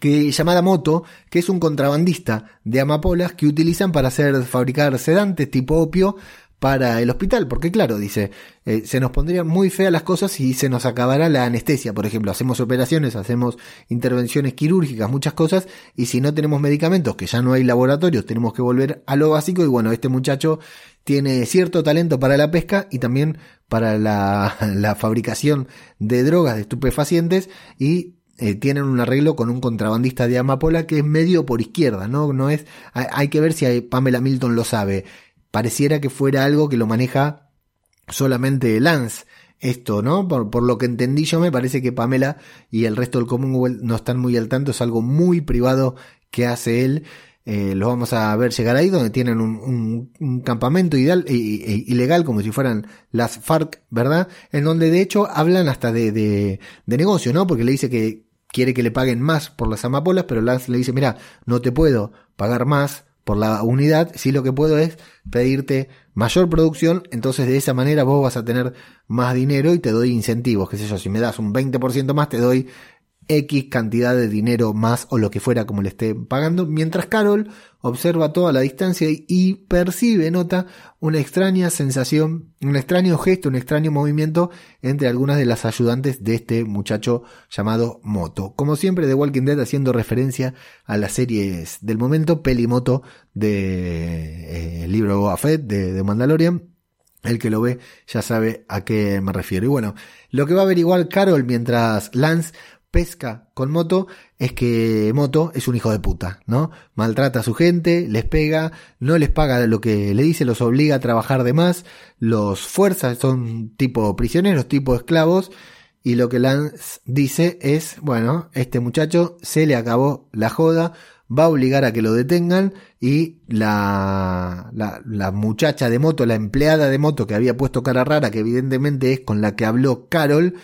que llamada Moto, que es un contrabandista de amapolas que utilizan para hacer fabricar sedantes tipo opio para el hospital, porque claro, dice, eh, se nos pondrían muy feas las cosas y se nos acabará la anestesia, por ejemplo, hacemos operaciones, hacemos intervenciones quirúrgicas, muchas cosas, y si no tenemos medicamentos, que ya no hay laboratorios, tenemos que volver a lo básico, y bueno, este muchacho tiene cierto talento para la pesca y también para la, fabricación de drogas, de estupefacientes, y eh, tienen un arreglo con un contrabandista de amapola que es medio por izquierda, ¿no? No es, hay, hay que ver si Pamela Milton lo sabe pareciera que fuera algo que lo maneja solamente Lance. Esto, ¿no? Por, por, lo que entendí yo, me parece que Pamela y el resto del Commonwealth no están muy al tanto, es algo muy privado que hace él. eh, los vamos a ver llegar ahí, donde tienen un, un, campamento ideal, ilegal, como si fueran las FARC, ¿verdad? En donde de hecho hablan hasta de, de, de negocio, ¿no? Porque le dice que quiere que le paguen más por las amapolas, pero Lance le dice, mira, no te puedo pagar más por la unidad, si lo que puedo es pedirte mayor producción, entonces de esa manera vos vas a tener más dinero y te doy incentivos, qué sé yo, si me das un 20% más te doy X cantidad de dinero más o lo que fuera como le esté pagando, mientras Carol observa toda la distancia y percibe, nota, una extraña sensación, un extraño gesto, un extraño movimiento entre algunas de las ayudantes de este muchacho llamado Moto. Como siempre, The Walking Dead haciendo referencia a las series del momento, Pelimoto de eh, libro Boba Fett de, de Mandalorian. El que lo ve ya sabe a qué me refiero. Y bueno, lo que va a averiguar Carol mientras Lance pesca con Moto es que Moto es un hijo de puta, ¿no? Maltrata a su gente, les pega, no les paga lo que le dice, los obliga a trabajar de más, los fuerza, son tipo prisioneros, tipo esclavos, y lo que Lance dice es, bueno, este muchacho se le acabó la joda, va a obligar a que lo detengan y la, la, la, muchacha de moto, la empleada de moto que había puesto cara rara, que evidentemente es con la que habló Carol,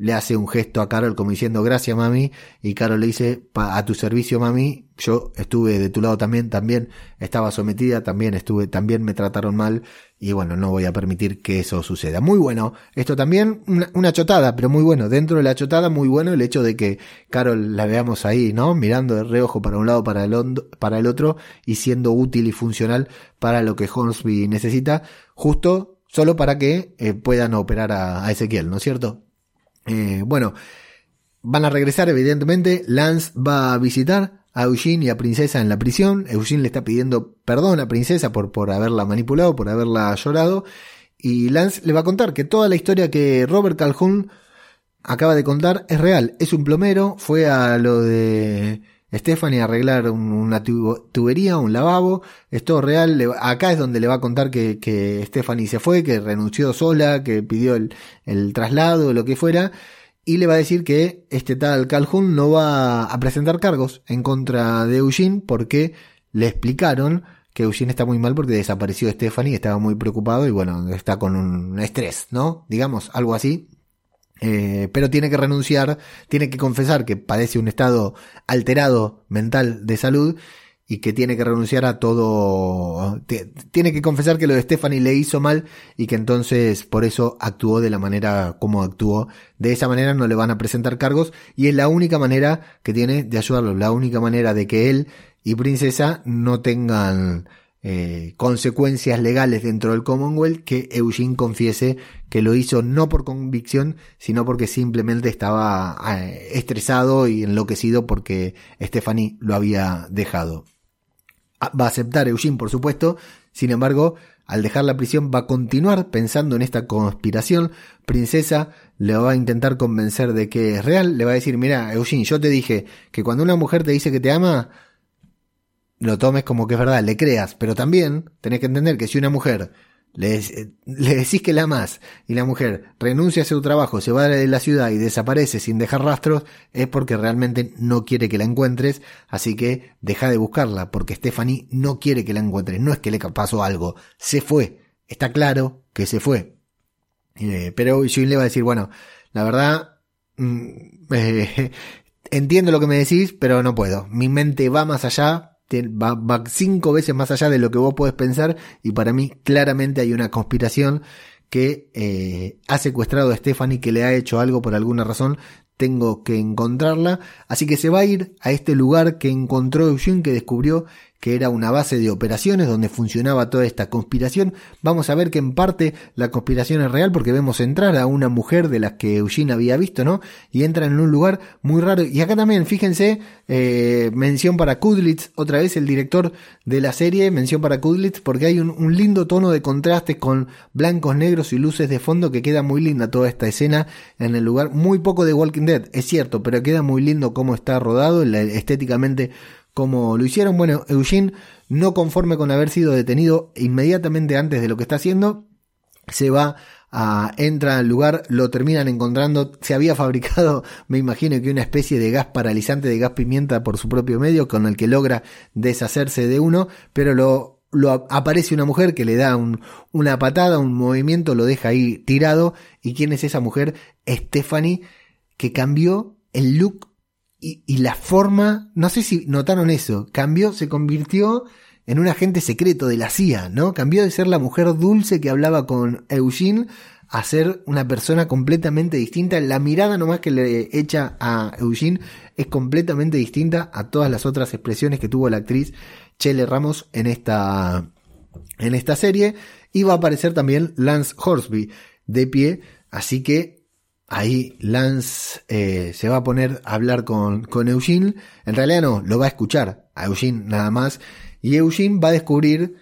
le hace un gesto a Carol como diciendo gracias mami y Carol le dice a tu servicio mami yo estuve de tu lado también también estaba sometida también estuve también me trataron mal y bueno no voy a permitir que eso suceda. Muy bueno esto también una, chotada pero muy bueno. Dentro de la chotada muy bueno el hecho de que Carol la veamos ahí no mirando de reojo para un lado para el para el otro y siendo útil y funcional para lo que Hornsby necesita justo solo para que eh, puedan operar a, a Ezequiel no es cierto eh, bueno, van a regresar evidentemente. Lance va a visitar a Eugene y a Princesa en la prisión. Eugene le está pidiendo perdón a Princesa por, por haberla manipulado, por haberla llorado. Y Lance le va a contar que toda la historia que Robert Calhoun acaba de contar es real. Es un plomero, fue a lo de Stephanie a arreglar una tubería, un lavabo. Es todo real. Acá es donde le va a contar que, que Stephanie se fue, que renunció sola, que pidió el, el traslado, lo que fuera. Y le va a decir que este tal Calhoun no va a presentar cargos en contra de Eugene porque le explicaron que Eugene está muy mal porque desapareció Stephanie, estaba muy preocupado y bueno, está con un estrés, ¿no? Digamos, algo así. Eh, pero tiene que renunciar, tiene que confesar que padece un estado alterado mental de salud y que tiene que renunciar a todo, tiene que confesar que lo de Stephanie le hizo mal y que entonces por eso actuó de la manera como actuó. De esa manera no le van a presentar cargos y es la única manera que tiene de ayudarlo, la única manera de que él y Princesa no tengan eh, consecuencias legales dentro del Commonwealth que Eugene confiese que lo hizo no por convicción, sino porque simplemente estaba eh, estresado y enloquecido porque Stephanie lo había dejado. Ah, va a aceptar Eugene, por supuesto, sin embargo, al dejar la prisión va a continuar pensando en esta conspiración. Princesa le va a intentar convencer de que es real, le va a decir, mira, Eugene, yo te dije que cuando una mujer te dice que te ama, lo tomes como que es verdad, le creas, pero también tenés que entender que si una mujer le, le decís que la amas y la mujer renuncia a su trabajo, se va de la ciudad y desaparece sin dejar rastros, es porque realmente no quiere que la encuentres, así que deja de buscarla, porque Stephanie no quiere que la encuentres, no es que le pasó algo, se fue, está claro que se fue. Eh, pero June le va a decir, bueno, la verdad, mm, eh, entiendo lo que me decís, pero no puedo, mi mente va más allá, va, cinco veces más allá de lo que vos podés pensar y para mí claramente hay una conspiración que eh, ha secuestrado a Stephanie, que le ha hecho algo por alguna razón, tengo que encontrarla, así que se va a ir a este lugar que encontró Eugene, que descubrió que era una base de operaciones donde funcionaba toda esta conspiración. Vamos a ver que en parte la conspiración es real porque vemos entrar a una mujer de las que Eugene había visto, ¿no? Y entran en un lugar muy raro. Y acá también, fíjense, eh, mención para Kudlitz, otra vez el director de la serie, mención para Kudlitz, porque hay un, lindo tono de contraste con blancos, negros y luces de fondo que queda muy linda toda esta escena en el lugar. Muy poco de Walking Dead, es cierto, pero queda muy lindo cómo está rodado, estéticamente como lo hicieron. Bueno, Eugene, no conforme con haber sido detenido inmediatamente antes de lo que está haciendo, se va entra al lugar, lo terminan encontrando, se había fabricado, me imagino que una especie de gas paralizante, de gas pimienta por su propio medio, con el que logra deshacerse de uno, pero lo lo aparece una mujer que le da un, una patada, un movimiento, lo deja ahí tirado. ¿Y quién es esa mujer? Stephanie, que cambió el look y, la forma, no sé si notaron eso, cambió, se convirtió en un agente secreto de la CIA, ¿no? Cambió de ser la mujer dulce que hablaba con Eugene a ser una persona completamente distinta. La mirada nomás que le echa a Eugene es completamente distinta a todas las otras expresiones que tuvo la actriz Chele Ramos en esta, en esta serie. Y va a aparecer también Lance Horsby de pie. Así que ahí Lance eh, se va a poner a hablar con, con Eugene. En realidad no, lo va a escuchar a Eugene nada más. Y Eugene va a descubrir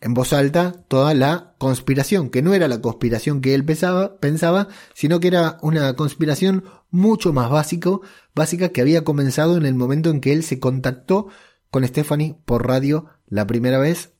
en voz alta toda la conspiración, que no era la conspiración que él pensaba, pensaba sino que era una conspiración mucho más básico, básica que había comenzado en el momento en que él se contactó con Stephanie por radio la primera vez,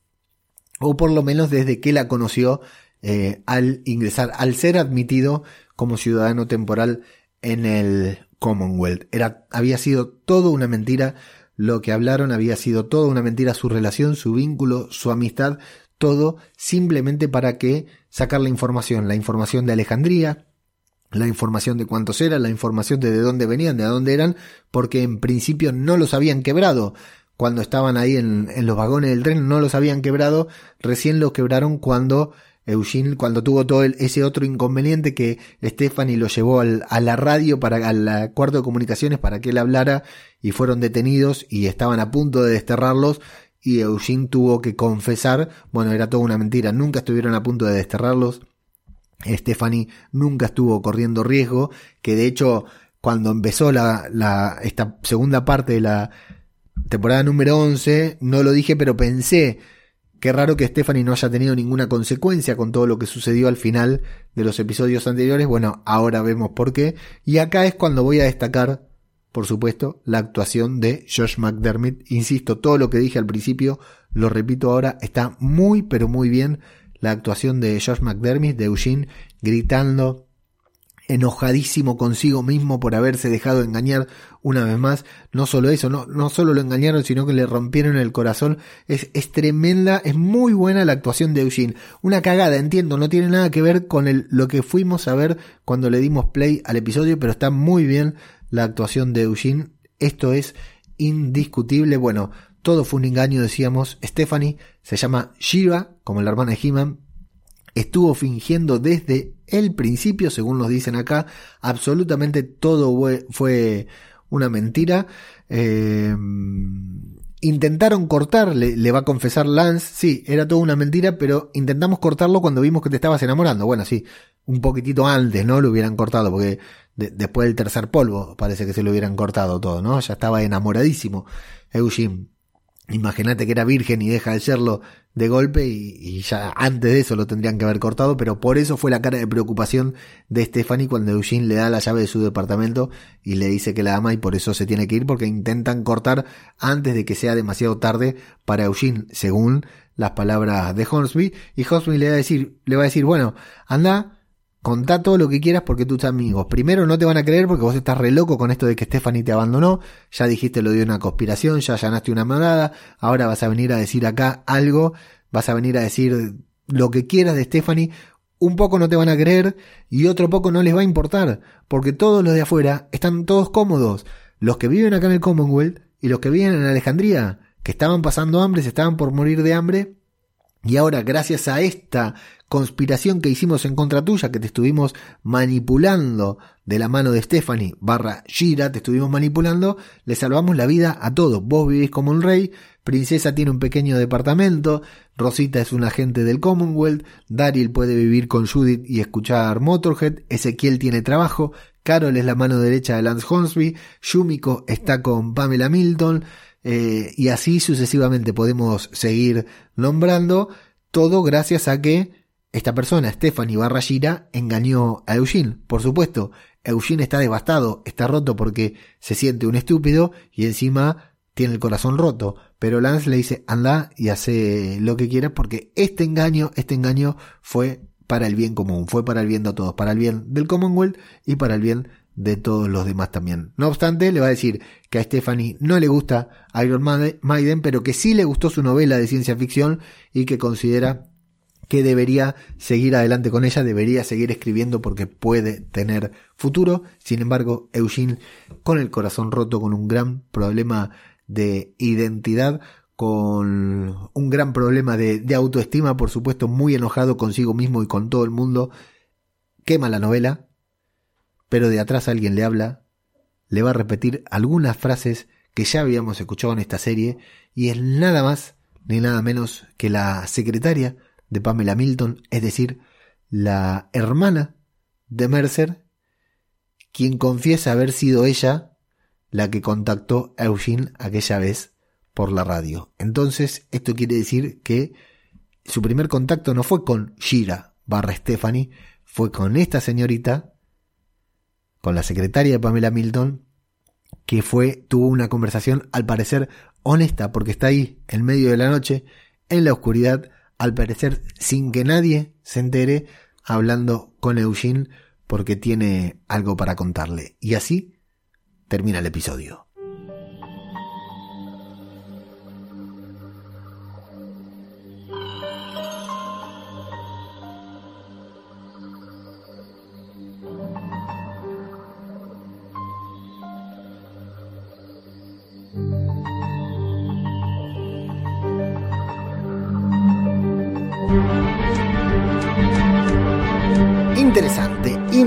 o por lo menos desde que la conoció eh, al ingresar, al ser admitido como ciudadano temporal en el Commonwealth. Era, había sido todo una mentira lo que hablaron había sido toda una mentira, su relación, su vínculo, su amistad, todo simplemente para que sacar la información, la información de Alejandría, la información de cuántos eran, la información de de dónde venían, de dónde eran, porque en principio no los habían quebrado. Cuando estaban ahí en, en los vagones del tren no los habían quebrado, recién los quebraron cuando Eugene cuando tuvo todo ese otro inconveniente que Stephanie lo llevó a la radio para al cuarto de comunicaciones para que él hablara y fueron detenidos y estaban a punto de desterrarlos y Eugene tuvo que confesar, bueno, era toda una mentira, nunca estuvieron a punto de desterrarlos. Stephanie nunca estuvo corriendo riesgo, que de hecho cuando empezó la, la, esta segunda parte de la temporada número 11, no lo dije, pero pensé Qué raro que Stephanie no haya tenido ninguna consecuencia con todo lo que sucedió al final de los episodios anteriores. Bueno, ahora vemos por qué. Y acá es cuando voy a destacar, por supuesto, la actuación de Josh McDermott. Insisto, todo lo que dije al principio, lo repito ahora, está muy, pero muy bien la actuación de Josh McDermott, de Eugene, gritando enojadísimo consigo mismo por haberse dejado engañar una vez más. No solo eso, no, no solo lo engañaron, sino que le rompieron el corazón. Es, tremenda, es muy buena la actuación de Eugene. Una cagada, entiendo, no tiene nada que ver con lo que fuimos a ver cuando le dimos play al episodio, pero está muy bien la actuación de Eugene. Esto es indiscutible. Bueno, todo fue un engaño, decíamos. Stephanie se llama Shiva, como la hermana de He-Man, estuvo fingiendo desde el principio, según nos dicen acá, absolutamente todo fue una mentira. Eh, intentaron cortar, le, va a confesar Lance, sí, era toda una mentira, pero intentamos cortarlo cuando vimos que te estabas enamorando. Bueno, sí, un poquitito antes, ¿no? Lo hubieran cortado, porque después del tercer polvo parece que se lo hubieran cortado todo, ¿no? Ya estaba enamoradísimo Eugene. Imagínate que era virgen y deja de serlo de golpe y, ya antes de eso lo tendrían que haber cortado, pero por eso fue la cara de preocupación de Stephanie cuando Eugene le da la llave de su departamento y le dice que la ama y por eso se tiene que ir porque intentan cortar antes de que sea demasiado tarde para Eugene, según las palabras de Hornsby. Y Hornsby le va a decir, le va a decir, bueno, anda, Contá todo lo que quieras porque tus amigos, primero no te van a creer porque vos estás re loco con esto de que Stephanie te abandonó, ya dijiste lo de una conspiración, ya allanaste una morada, ahora vas a venir a decir acá algo, vas a venir a decir lo que quieras de Stephanie, un poco no te van a creer y otro poco no les va a importar, porque todos los de afuera están todos cómodos, los que viven acá en el Commonwealth y los que viven en Alejandría, que estaban pasando hambre, se estaban por morir de hambre, y ahora, gracias a esta conspiración que hicimos en contra tuya, que te estuvimos manipulando de la mano de Stephanie barra Gira, te estuvimos manipulando, le salvamos la vida a todos. Vos vivís como un rey, Princesa tiene un pequeño departamento, Rosita es un agente del Commonwealth, Daryl puede vivir con Judith y escuchar Motorhead, Ezequiel tiene trabajo, Carol es la mano derecha de Lance Hornsby, Yumiko está con Pamela Milton, eh, y así sucesivamente podemos seguir nombrando, todo gracias a que esta persona, Stephanie Barrayira, engañó a Eugene. Por supuesto, Eugene está devastado, está roto porque se siente un estúpido y encima tiene el corazón roto. Pero Lance le dice, anda y hace lo que quieras porque este engaño, este engaño fue para el bien común, fue para el bien de todos, para el bien del Commonwealth y para el bien de todos los demás también. No obstante, le va a decir que a Stephanie no le gusta Iron Maiden, pero que sí le gustó su novela de ciencia ficción y que considera que debería seguir adelante con ella, debería seguir escribiendo porque puede tener futuro. Sin embargo, Eugene, con el corazón roto, con un gran problema de identidad, con un gran problema de, de autoestima, por supuesto, muy enojado consigo mismo y con todo el mundo, quema la novela, pero de atrás alguien le habla, le va a repetir algunas frases que ya habíamos escuchado en esta serie, y es nada más ni nada menos que la secretaria de Pamela Milton, es decir, la hermana de Mercer, quien confiesa haber sido ella la que contactó a Eugene aquella vez por la radio. Entonces, esto quiere decir que su primer contacto no fue con Shira barra Stephanie, fue con esta señorita, con la secretaria de Pamela Milton, que fue, tuvo una conversación al parecer honesta, porque está ahí en medio de la noche, en la oscuridad, al parecer sin que nadie se entere, hablando con Eugene porque tiene algo para contarle. Y así termina el episodio.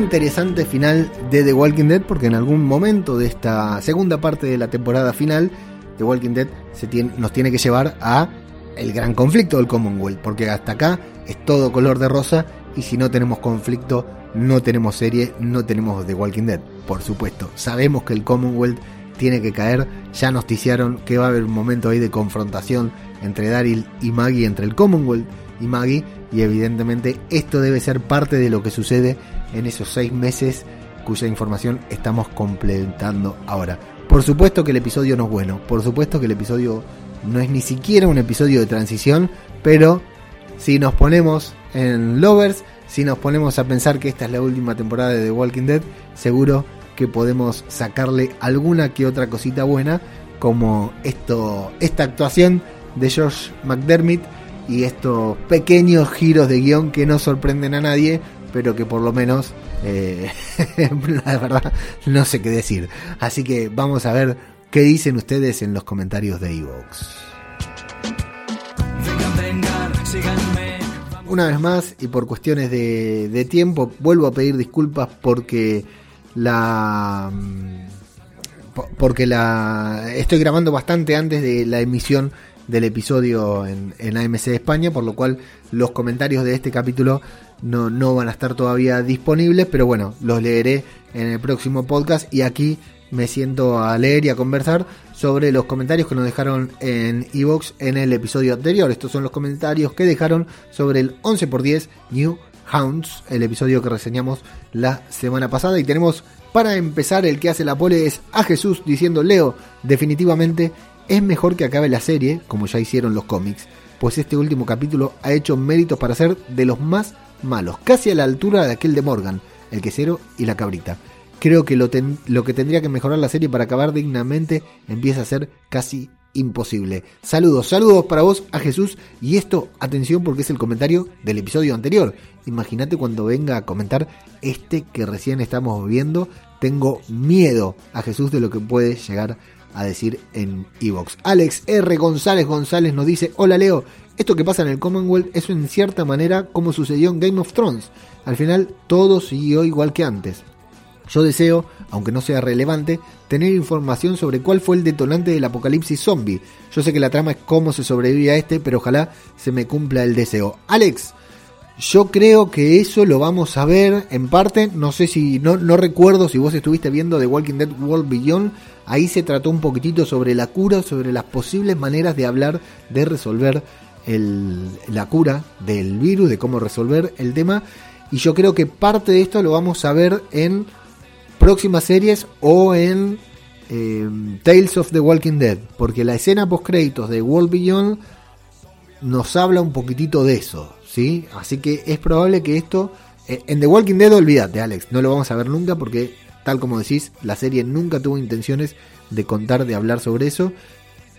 Interesante, final de The Walking Dead porque en algún momento de esta segunda parte de la temporada final, The Walking Dead se tiene, nos tiene que llevar a el gran conflicto del Commonwealth, porque hasta acá es todo color de rosa y si no tenemos conflicto, no tenemos serie, no tenemos The Walking Dead, por supuesto. Sabemos que el Commonwealth tiene que caer, ya nos ticiaron que va a haber un momento ahí de confrontación entre Daryl y Maggie, entre el Commonwealth y Maggie, y evidentemente esto debe ser parte de lo que sucede en esos seis meses cuya información estamos completando ahora. Por supuesto que el episodio no es bueno, por supuesto que el episodio no es ni siquiera un episodio de transición, pero si nos ponemos en Lovers, si nos ponemos a pensar que esta es la última temporada de The Walking Dead, seguro que podemos sacarle alguna que otra cosita buena, como esto, esta actuación de George McDermott y estos pequeños giros de guion que no sorprenden a nadie, pero que por lo menos, eh, la verdad, no sé qué decir. Así que vamos a ver qué dicen ustedes en los comentarios de Evox. Una vez más, y por cuestiones de, tiempo, vuelvo a pedir disculpas porque la mm, porque la estoy grabando bastante antes de la emisión del episodio en, AMC España, por lo cual los comentarios de este capítulo no, no van a estar todavía disponibles, pero bueno, los leeré en el próximo podcast y aquí me siento a leer y a conversar sobre los comentarios que nos dejaron en Evox en el episodio anterior. Estos son los comentarios que dejaron sobre el 11x10 New Hounds, el episodio que reseñamos la semana pasada. Y tenemos para empezar el que hace la pole es a Jesús diciendo Leo, definitivamente es mejor que acabe la serie, como ya hicieron los cómics, pues este último capítulo ha hecho méritos para ser de los más malos, casi a la altura de aquel de Morgan, el quesero y la cabrita. Creo que lo, que tendría que mejorar la serie para acabar dignamente empieza a ser casi imposible. Saludos, saludos para vos a Jesús y esto, atención porque es el comentario del episodio anterior. Imagínate cuando venga a comentar este que recién estamos viendo. Tengo miedo a Jesús de lo que puede llegar a decir en Evox. Alex R. González González nos dice, hola Leo, esto que pasa en el Commonwealth es en cierta manera como sucedió en Game of Thrones. Al final todo siguió igual que antes. Yo deseo, aunque no sea relevante, tener información sobre cuál fue el detonante del apocalipsis zombie. Yo sé que la trama es cómo se sobrevive a este, pero ojalá se me cumpla el deseo. Alex, yo creo que eso lo vamos a ver en parte. No sé si, no, no recuerdo si vos estuviste viendo The Walking Dead World Beyond. Ahí se trató un poquitito sobre la cura, sobre las posibles maneras de hablar, de resolver el, la cura del virus, de cómo resolver el tema. Y yo creo que parte de esto lo vamos a ver en próximas series o en eh, Tales of the Walking Dead. Porque la escena post créditos de World Beyond nos habla un poquitito de eso ¿sí? Así que es probable que esto... eh, en The Walking Dead, olvídate, Alex, no lo vamos a ver nunca porque, tal como decís, la serie nunca tuvo intenciones de contar, de hablar sobre eso,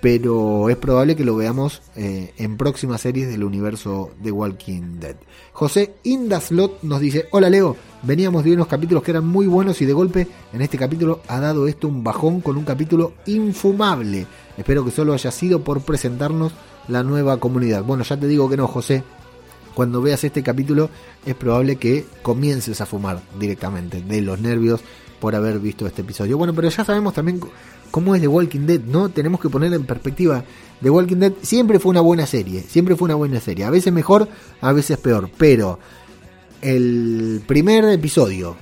pero es probable que lo veamos eh, en próximas series del universo de Walking Dead. José Indaslot nos dice, hola Leo, veníamos de unos capítulos que eran muy buenos y de golpe en este capítulo ha dado esto un bajón con un capítulo infumable. Espero que solo haya sido por presentarnos la nueva comunidad. Bueno, ya te digo que no, José. Cuando veas este capítulo es probable que comiences a fumar directamente de los nervios por haber visto este episodio. Bueno, pero ya sabemos también cómo es The Walking Dead, ¿no? Tenemos que poner en perspectiva. The Walking Dead siempre fue una buena serie, siempre fue una buena serie. A veces mejor, a veces peor, pero el primer episodio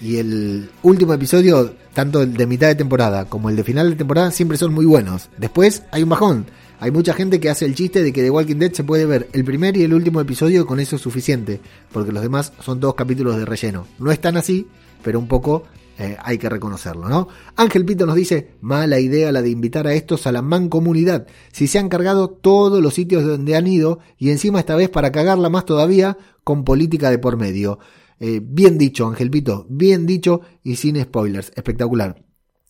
y el último episodio, tanto el de mitad de temporada como el de final de temporada, siempre son muy buenos. Después hay un bajón. Hay mucha gente que hace el chiste de que The Walking Dead se puede ver el primer y el último episodio con eso es suficiente, porque los demás son dos capítulos de relleno. No es tan así, pero un poco eh, hay que reconocerlo, ¿no? Ángel Pito nos dice, mala idea la de invitar a estos a la mancomunidad, si se han cargado todos los sitios donde han ido y encima esta vez para cagarla más todavía con política de por medio. Eh, bien dicho, Ángel Pito, bien dicho y sin spoilers, espectacular.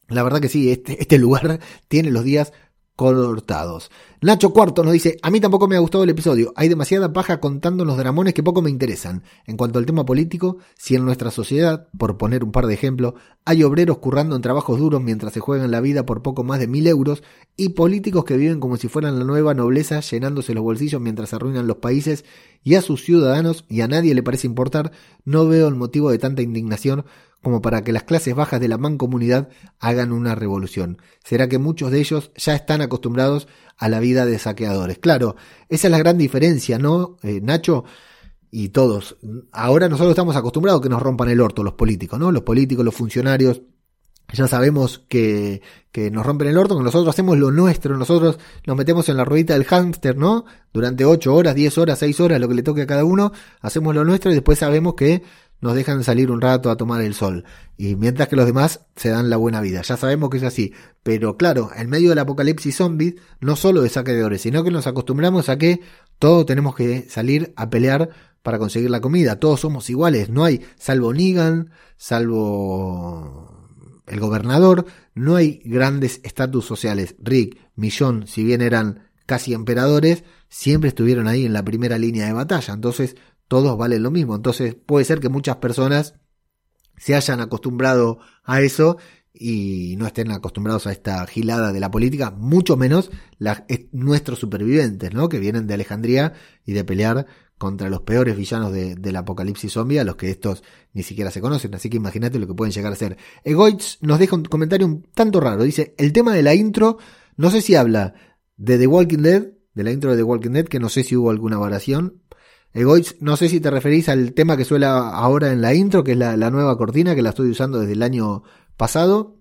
La verdad que sí, este, este lugar tiene los días cortados. Nacho Cuarto nos dice, a mí tampoco me ha gustado el episodio, hay demasiada paja contando los dramones que poco me interesan. En cuanto al tema político, si en nuestra sociedad, por poner un par de ejemplos, hay obreros currando en trabajos duros mientras se juegan la vida por poco más de mil euros, y políticos que viven como si fueran la nueva nobleza llenándose los bolsillos mientras arruinan los países y a sus ciudadanos y a nadie le parece importar, no veo el motivo de tanta indignación como para que las clases bajas de la mancomunidad hagan una revolución. ¿Será que muchos de ellos ya están acostumbrados a la vida de saqueadores? Claro, esa es la gran diferencia, ¿no, eh, Nacho? Y todos. Ahora nosotros estamos acostumbrados a que nos rompan el orto los políticos, ¿no? Los políticos, los funcionarios, ya sabemos que, que, nos rompen el orto, que nosotros hacemos lo nuestro, nosotros nos metemos en la ruedita del hámster, ¿no? Durante 8 horas, 10 horas, 6 horas, lo que le toque a cada uno, hacemos lo nuestro y después sabemos que nos dejan salir un rato a tomar el sol. Y mientras que los demás se dan la buena vida. Ya sabemos que es así. Pero claro, en medio del apocalipsis zombie, no solo de saqueadores, sino que nos acostumbramos a que todos tenemos que salir a pelear para conseguir la comida. Todos somos iguales. No hay, salvo Negan, salvo el gobernador, no hay grandes estatus sociales. Rick, Millón, si bien eran casi emperadores, siempre estuvieron ahí en la primera línea de batalla. Entonces, todos valen lo mismo. Entonces puede ser que muchas personas se hayan acostumbrado a eso y no estén acostumbrados a esta gilada de la política, mucho menos nuestros supervivientes, ¿no? Que vienen de Alejandría y de pelear contra los peores villanos de, del apocalipsis zombie, a los que estos ni siquiera se conocen, así que imagínate lo que pueden llegar a ser. Egoitz nos deja un comentario un tanto raro, dice, el tema de la intro, no sé si habla de The Walking Dead, de la intro de The Walking Dead, que no sé si hubo alguna variación, Egoitz, no sé si te referís al tema que suena ahora en la intro, que es la, nueva cortina, que la estoy usando desde el año pasado,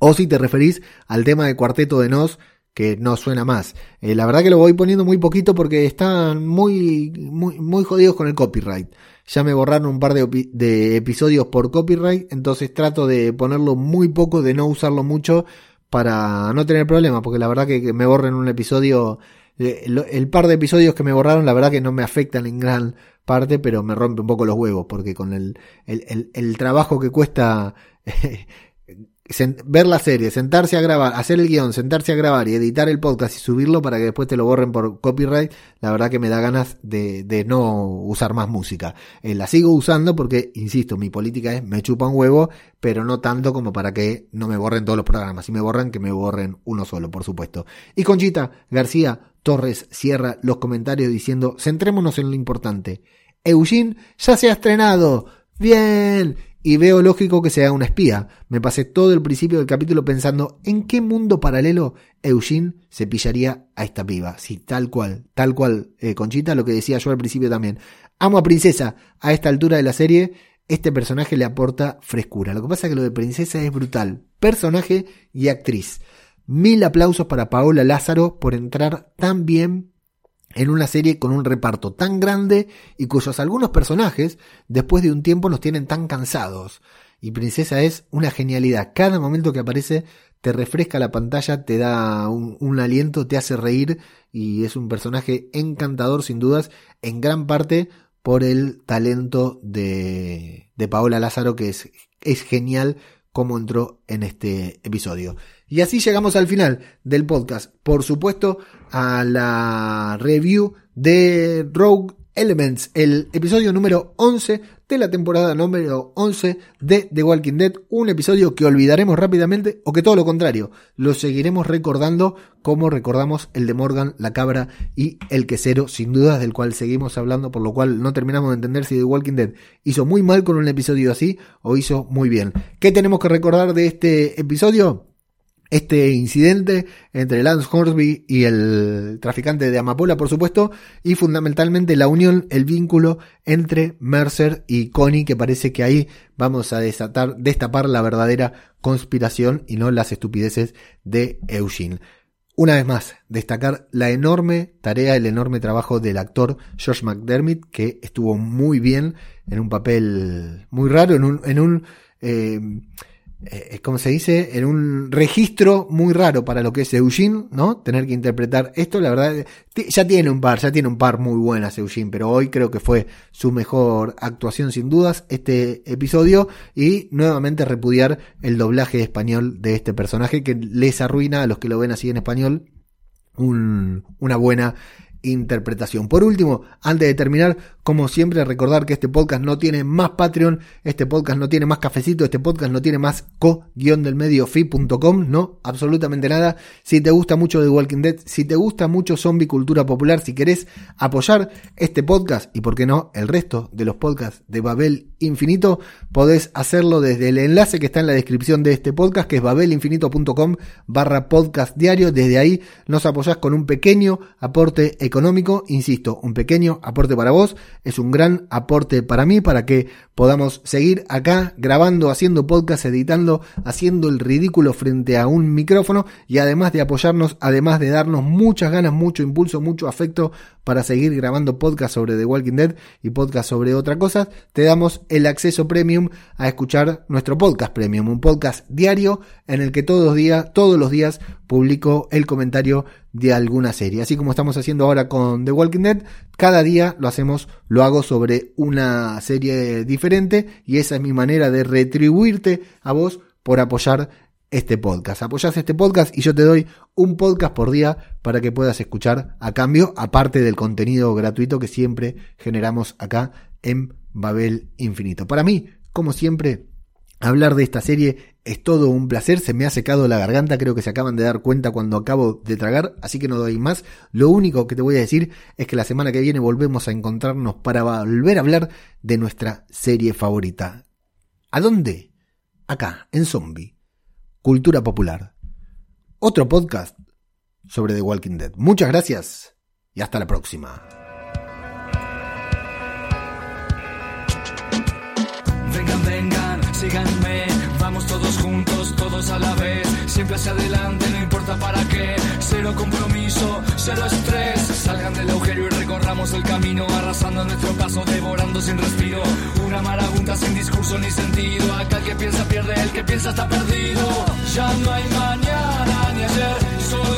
o si te referís al tema de Cuarteto de Nos, que no suena más. Eh, la verdad que lo voy poniendo muy poquito porque están muy, muy, muy jodidos con el copyright. Ya me borraron un par de, de episodios por copyright, entonces trato de ponerlo muy poco, de no usarlo mucho para no tener problemas, porque la verdad que, que me borren un episodio el, el, par de episodios que me borraron, la verdad que no me afectan en gran parte, pero me rompe un poco los huevos, porque con el, el, el trabajo que cuesta ver la serie, sentarse a grabar, hacer el guion, sentarse a grabar y editar el podcast y subirlo para que después te lo borren por copyright, la verdad que me da ganas de, no usar más música. Eh, la sigo usando porque, insisto, mi política es me chupa un huevo, pero no tanto como para que no me borren todos los programas. Si me borran, que me borren uno solo, por supuesto. Y Conchita García Torres cierra los comentarios diciendo, centrémonos en lo importante. Eugene ya se ha estrenado. Bien y veo lógico que sea una espía. Me pasé todo el principio del capítulo pensando en qué mundo paralelo Eugene se pillaría a esta piba. Sí, tal cual, tal cual, eh, Conchita, lo que decía yo al principio también. Amo a Princesa. A esta altura de la serie, este personaje le aporta frescura. Lo que pasa es que lo de Princesa es brutal. Personaje y actriz. Mil aplausos para Paola Lázaro por entrar tan bien en una serie con un reparto tan grande y cuyos algunos personajes después de un tiempo nos tienen tan cansados. y Princesa es una genialidad. Cada momento que aparece te refresca la pantalla, te da un, aliento, te hace reír y es un personaje encantador sin dudas, en gran parte por el talento de, de Paola Lázaro que es, es genial como entró en este episodio. Y así llegamos al final del podcast. Por supuesto, a la review de Rogue Elements, el episodio número 11 de la temporada número 11 de The Walking Dead, un episodio que olvidaremos rápidamente o que todo lo contrario, lo seguiremos recordando como recordamos el de Morgan, la cabra y el quesero, sin dudas del cual seguimos hablando, por lo cual no terminamos de entender si The Walking Dead hizo muy mal con un episodio así o hizo muy bien. ¿Qué tenemos que recordar de este episodio? Este incidente entre Lance Horsby y el traficante de Amapola, por supuesto, y fundamentalmente la unión, el vínculo entre Mercer y Connie, que parece que ahí vamos a desatar, destapar la verdadera conspiración y no las estupideces de Eugene. Una vez más, destacar la enorme tarea, el enorme trabajo del actor George McDermott, que estuvo muy bien en un papel muy raro, en un, en un eh, eh, es como se dice, en un registro muy raro para lo que es Eugene, ¿no? Tener que interpretar esto, la verdad, ya tiene un par, ya tiene un par muy buenas Eugene, pero hoy creo que fue su mejor actuación sin dudas este episodio y nuevamente repudiar el doblaje español de este personaje que les arruina a los que lo ven así en español un, una buena interpretación. Por último, antes de terminar, como siempre, recordar que este podcast no tiene más Patreon, este podcast no tiene más cafecito, este podcast no tiene más co-del-medio-fi.com, no, absolutamente nada. Si te gusta mucho The Walking Dead, si te gusta mucho zombie cultura popular, si querés apoyar este podcast y por qué no el resto de los podcasts de Babel Infinito, podés hacerlo desde el enlace que está en la descripción de este podcast, que es babelinfinito.com barra podcast diario. Desde ahí nos apoyás con un pequeño aporte insisto, un pequeño aporte para vos, es un gran aporte para mí, para que podamos seguir acá grabando, haciendo podcast, editando, haciendo el ridículo frente a un micrófono y además de apoyarnos, además de darnos muchas ganas, mucho impulso, mucho afecto para seguir grabando podcast sobre The Walking Dead y podcast sobre otra cosa, te damos el acceso premium a escuchar nuestro podcast premium, un podcast diario en el que todos los días, todos los días publico el comentario de alguna serie. Así como estamos haciendo ahora con The Walking Dead, cada día lo hacemos, lo hago sobre una serie diferente y esa es mi manera de retribuirte a vos por apoyar este podcast. Apoyas este podcast y yo te doy un podcast por día para que puedas escuchar a cambio, aparte del contenido gratuito que siempre generamos acá en Babel Infinito. Para mí, como siempre, Hablar de esta serie es todo un placer, se me ha secado la garganta, creo que se acaban de dar cuenta cuando acabo de tragar, así que no doy más. Lo único que te voy a decir es que la semana que viene volvemos a encontrarnos para volver a hablar de nuestra serie favorita. ¿A dónde? Acá, en Zombie. Cultura Popular. Otro podcast sobre The Walking Dead. Muchas gracias y hasta la próxima. síganme, vamos todos juntos, todos a la vez, siempre hacia adelante, no importa para qué, cero compromiso, cero estrés, salgan del agujero el camino, arrasando nuestro paso, devorando sin respiro, una marabunta sin discurso ni sentido, acá el que piensa pierde, el que piensa está perdido, ya no hay mañana ni ayer, solo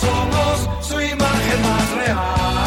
Somos su imagen más real.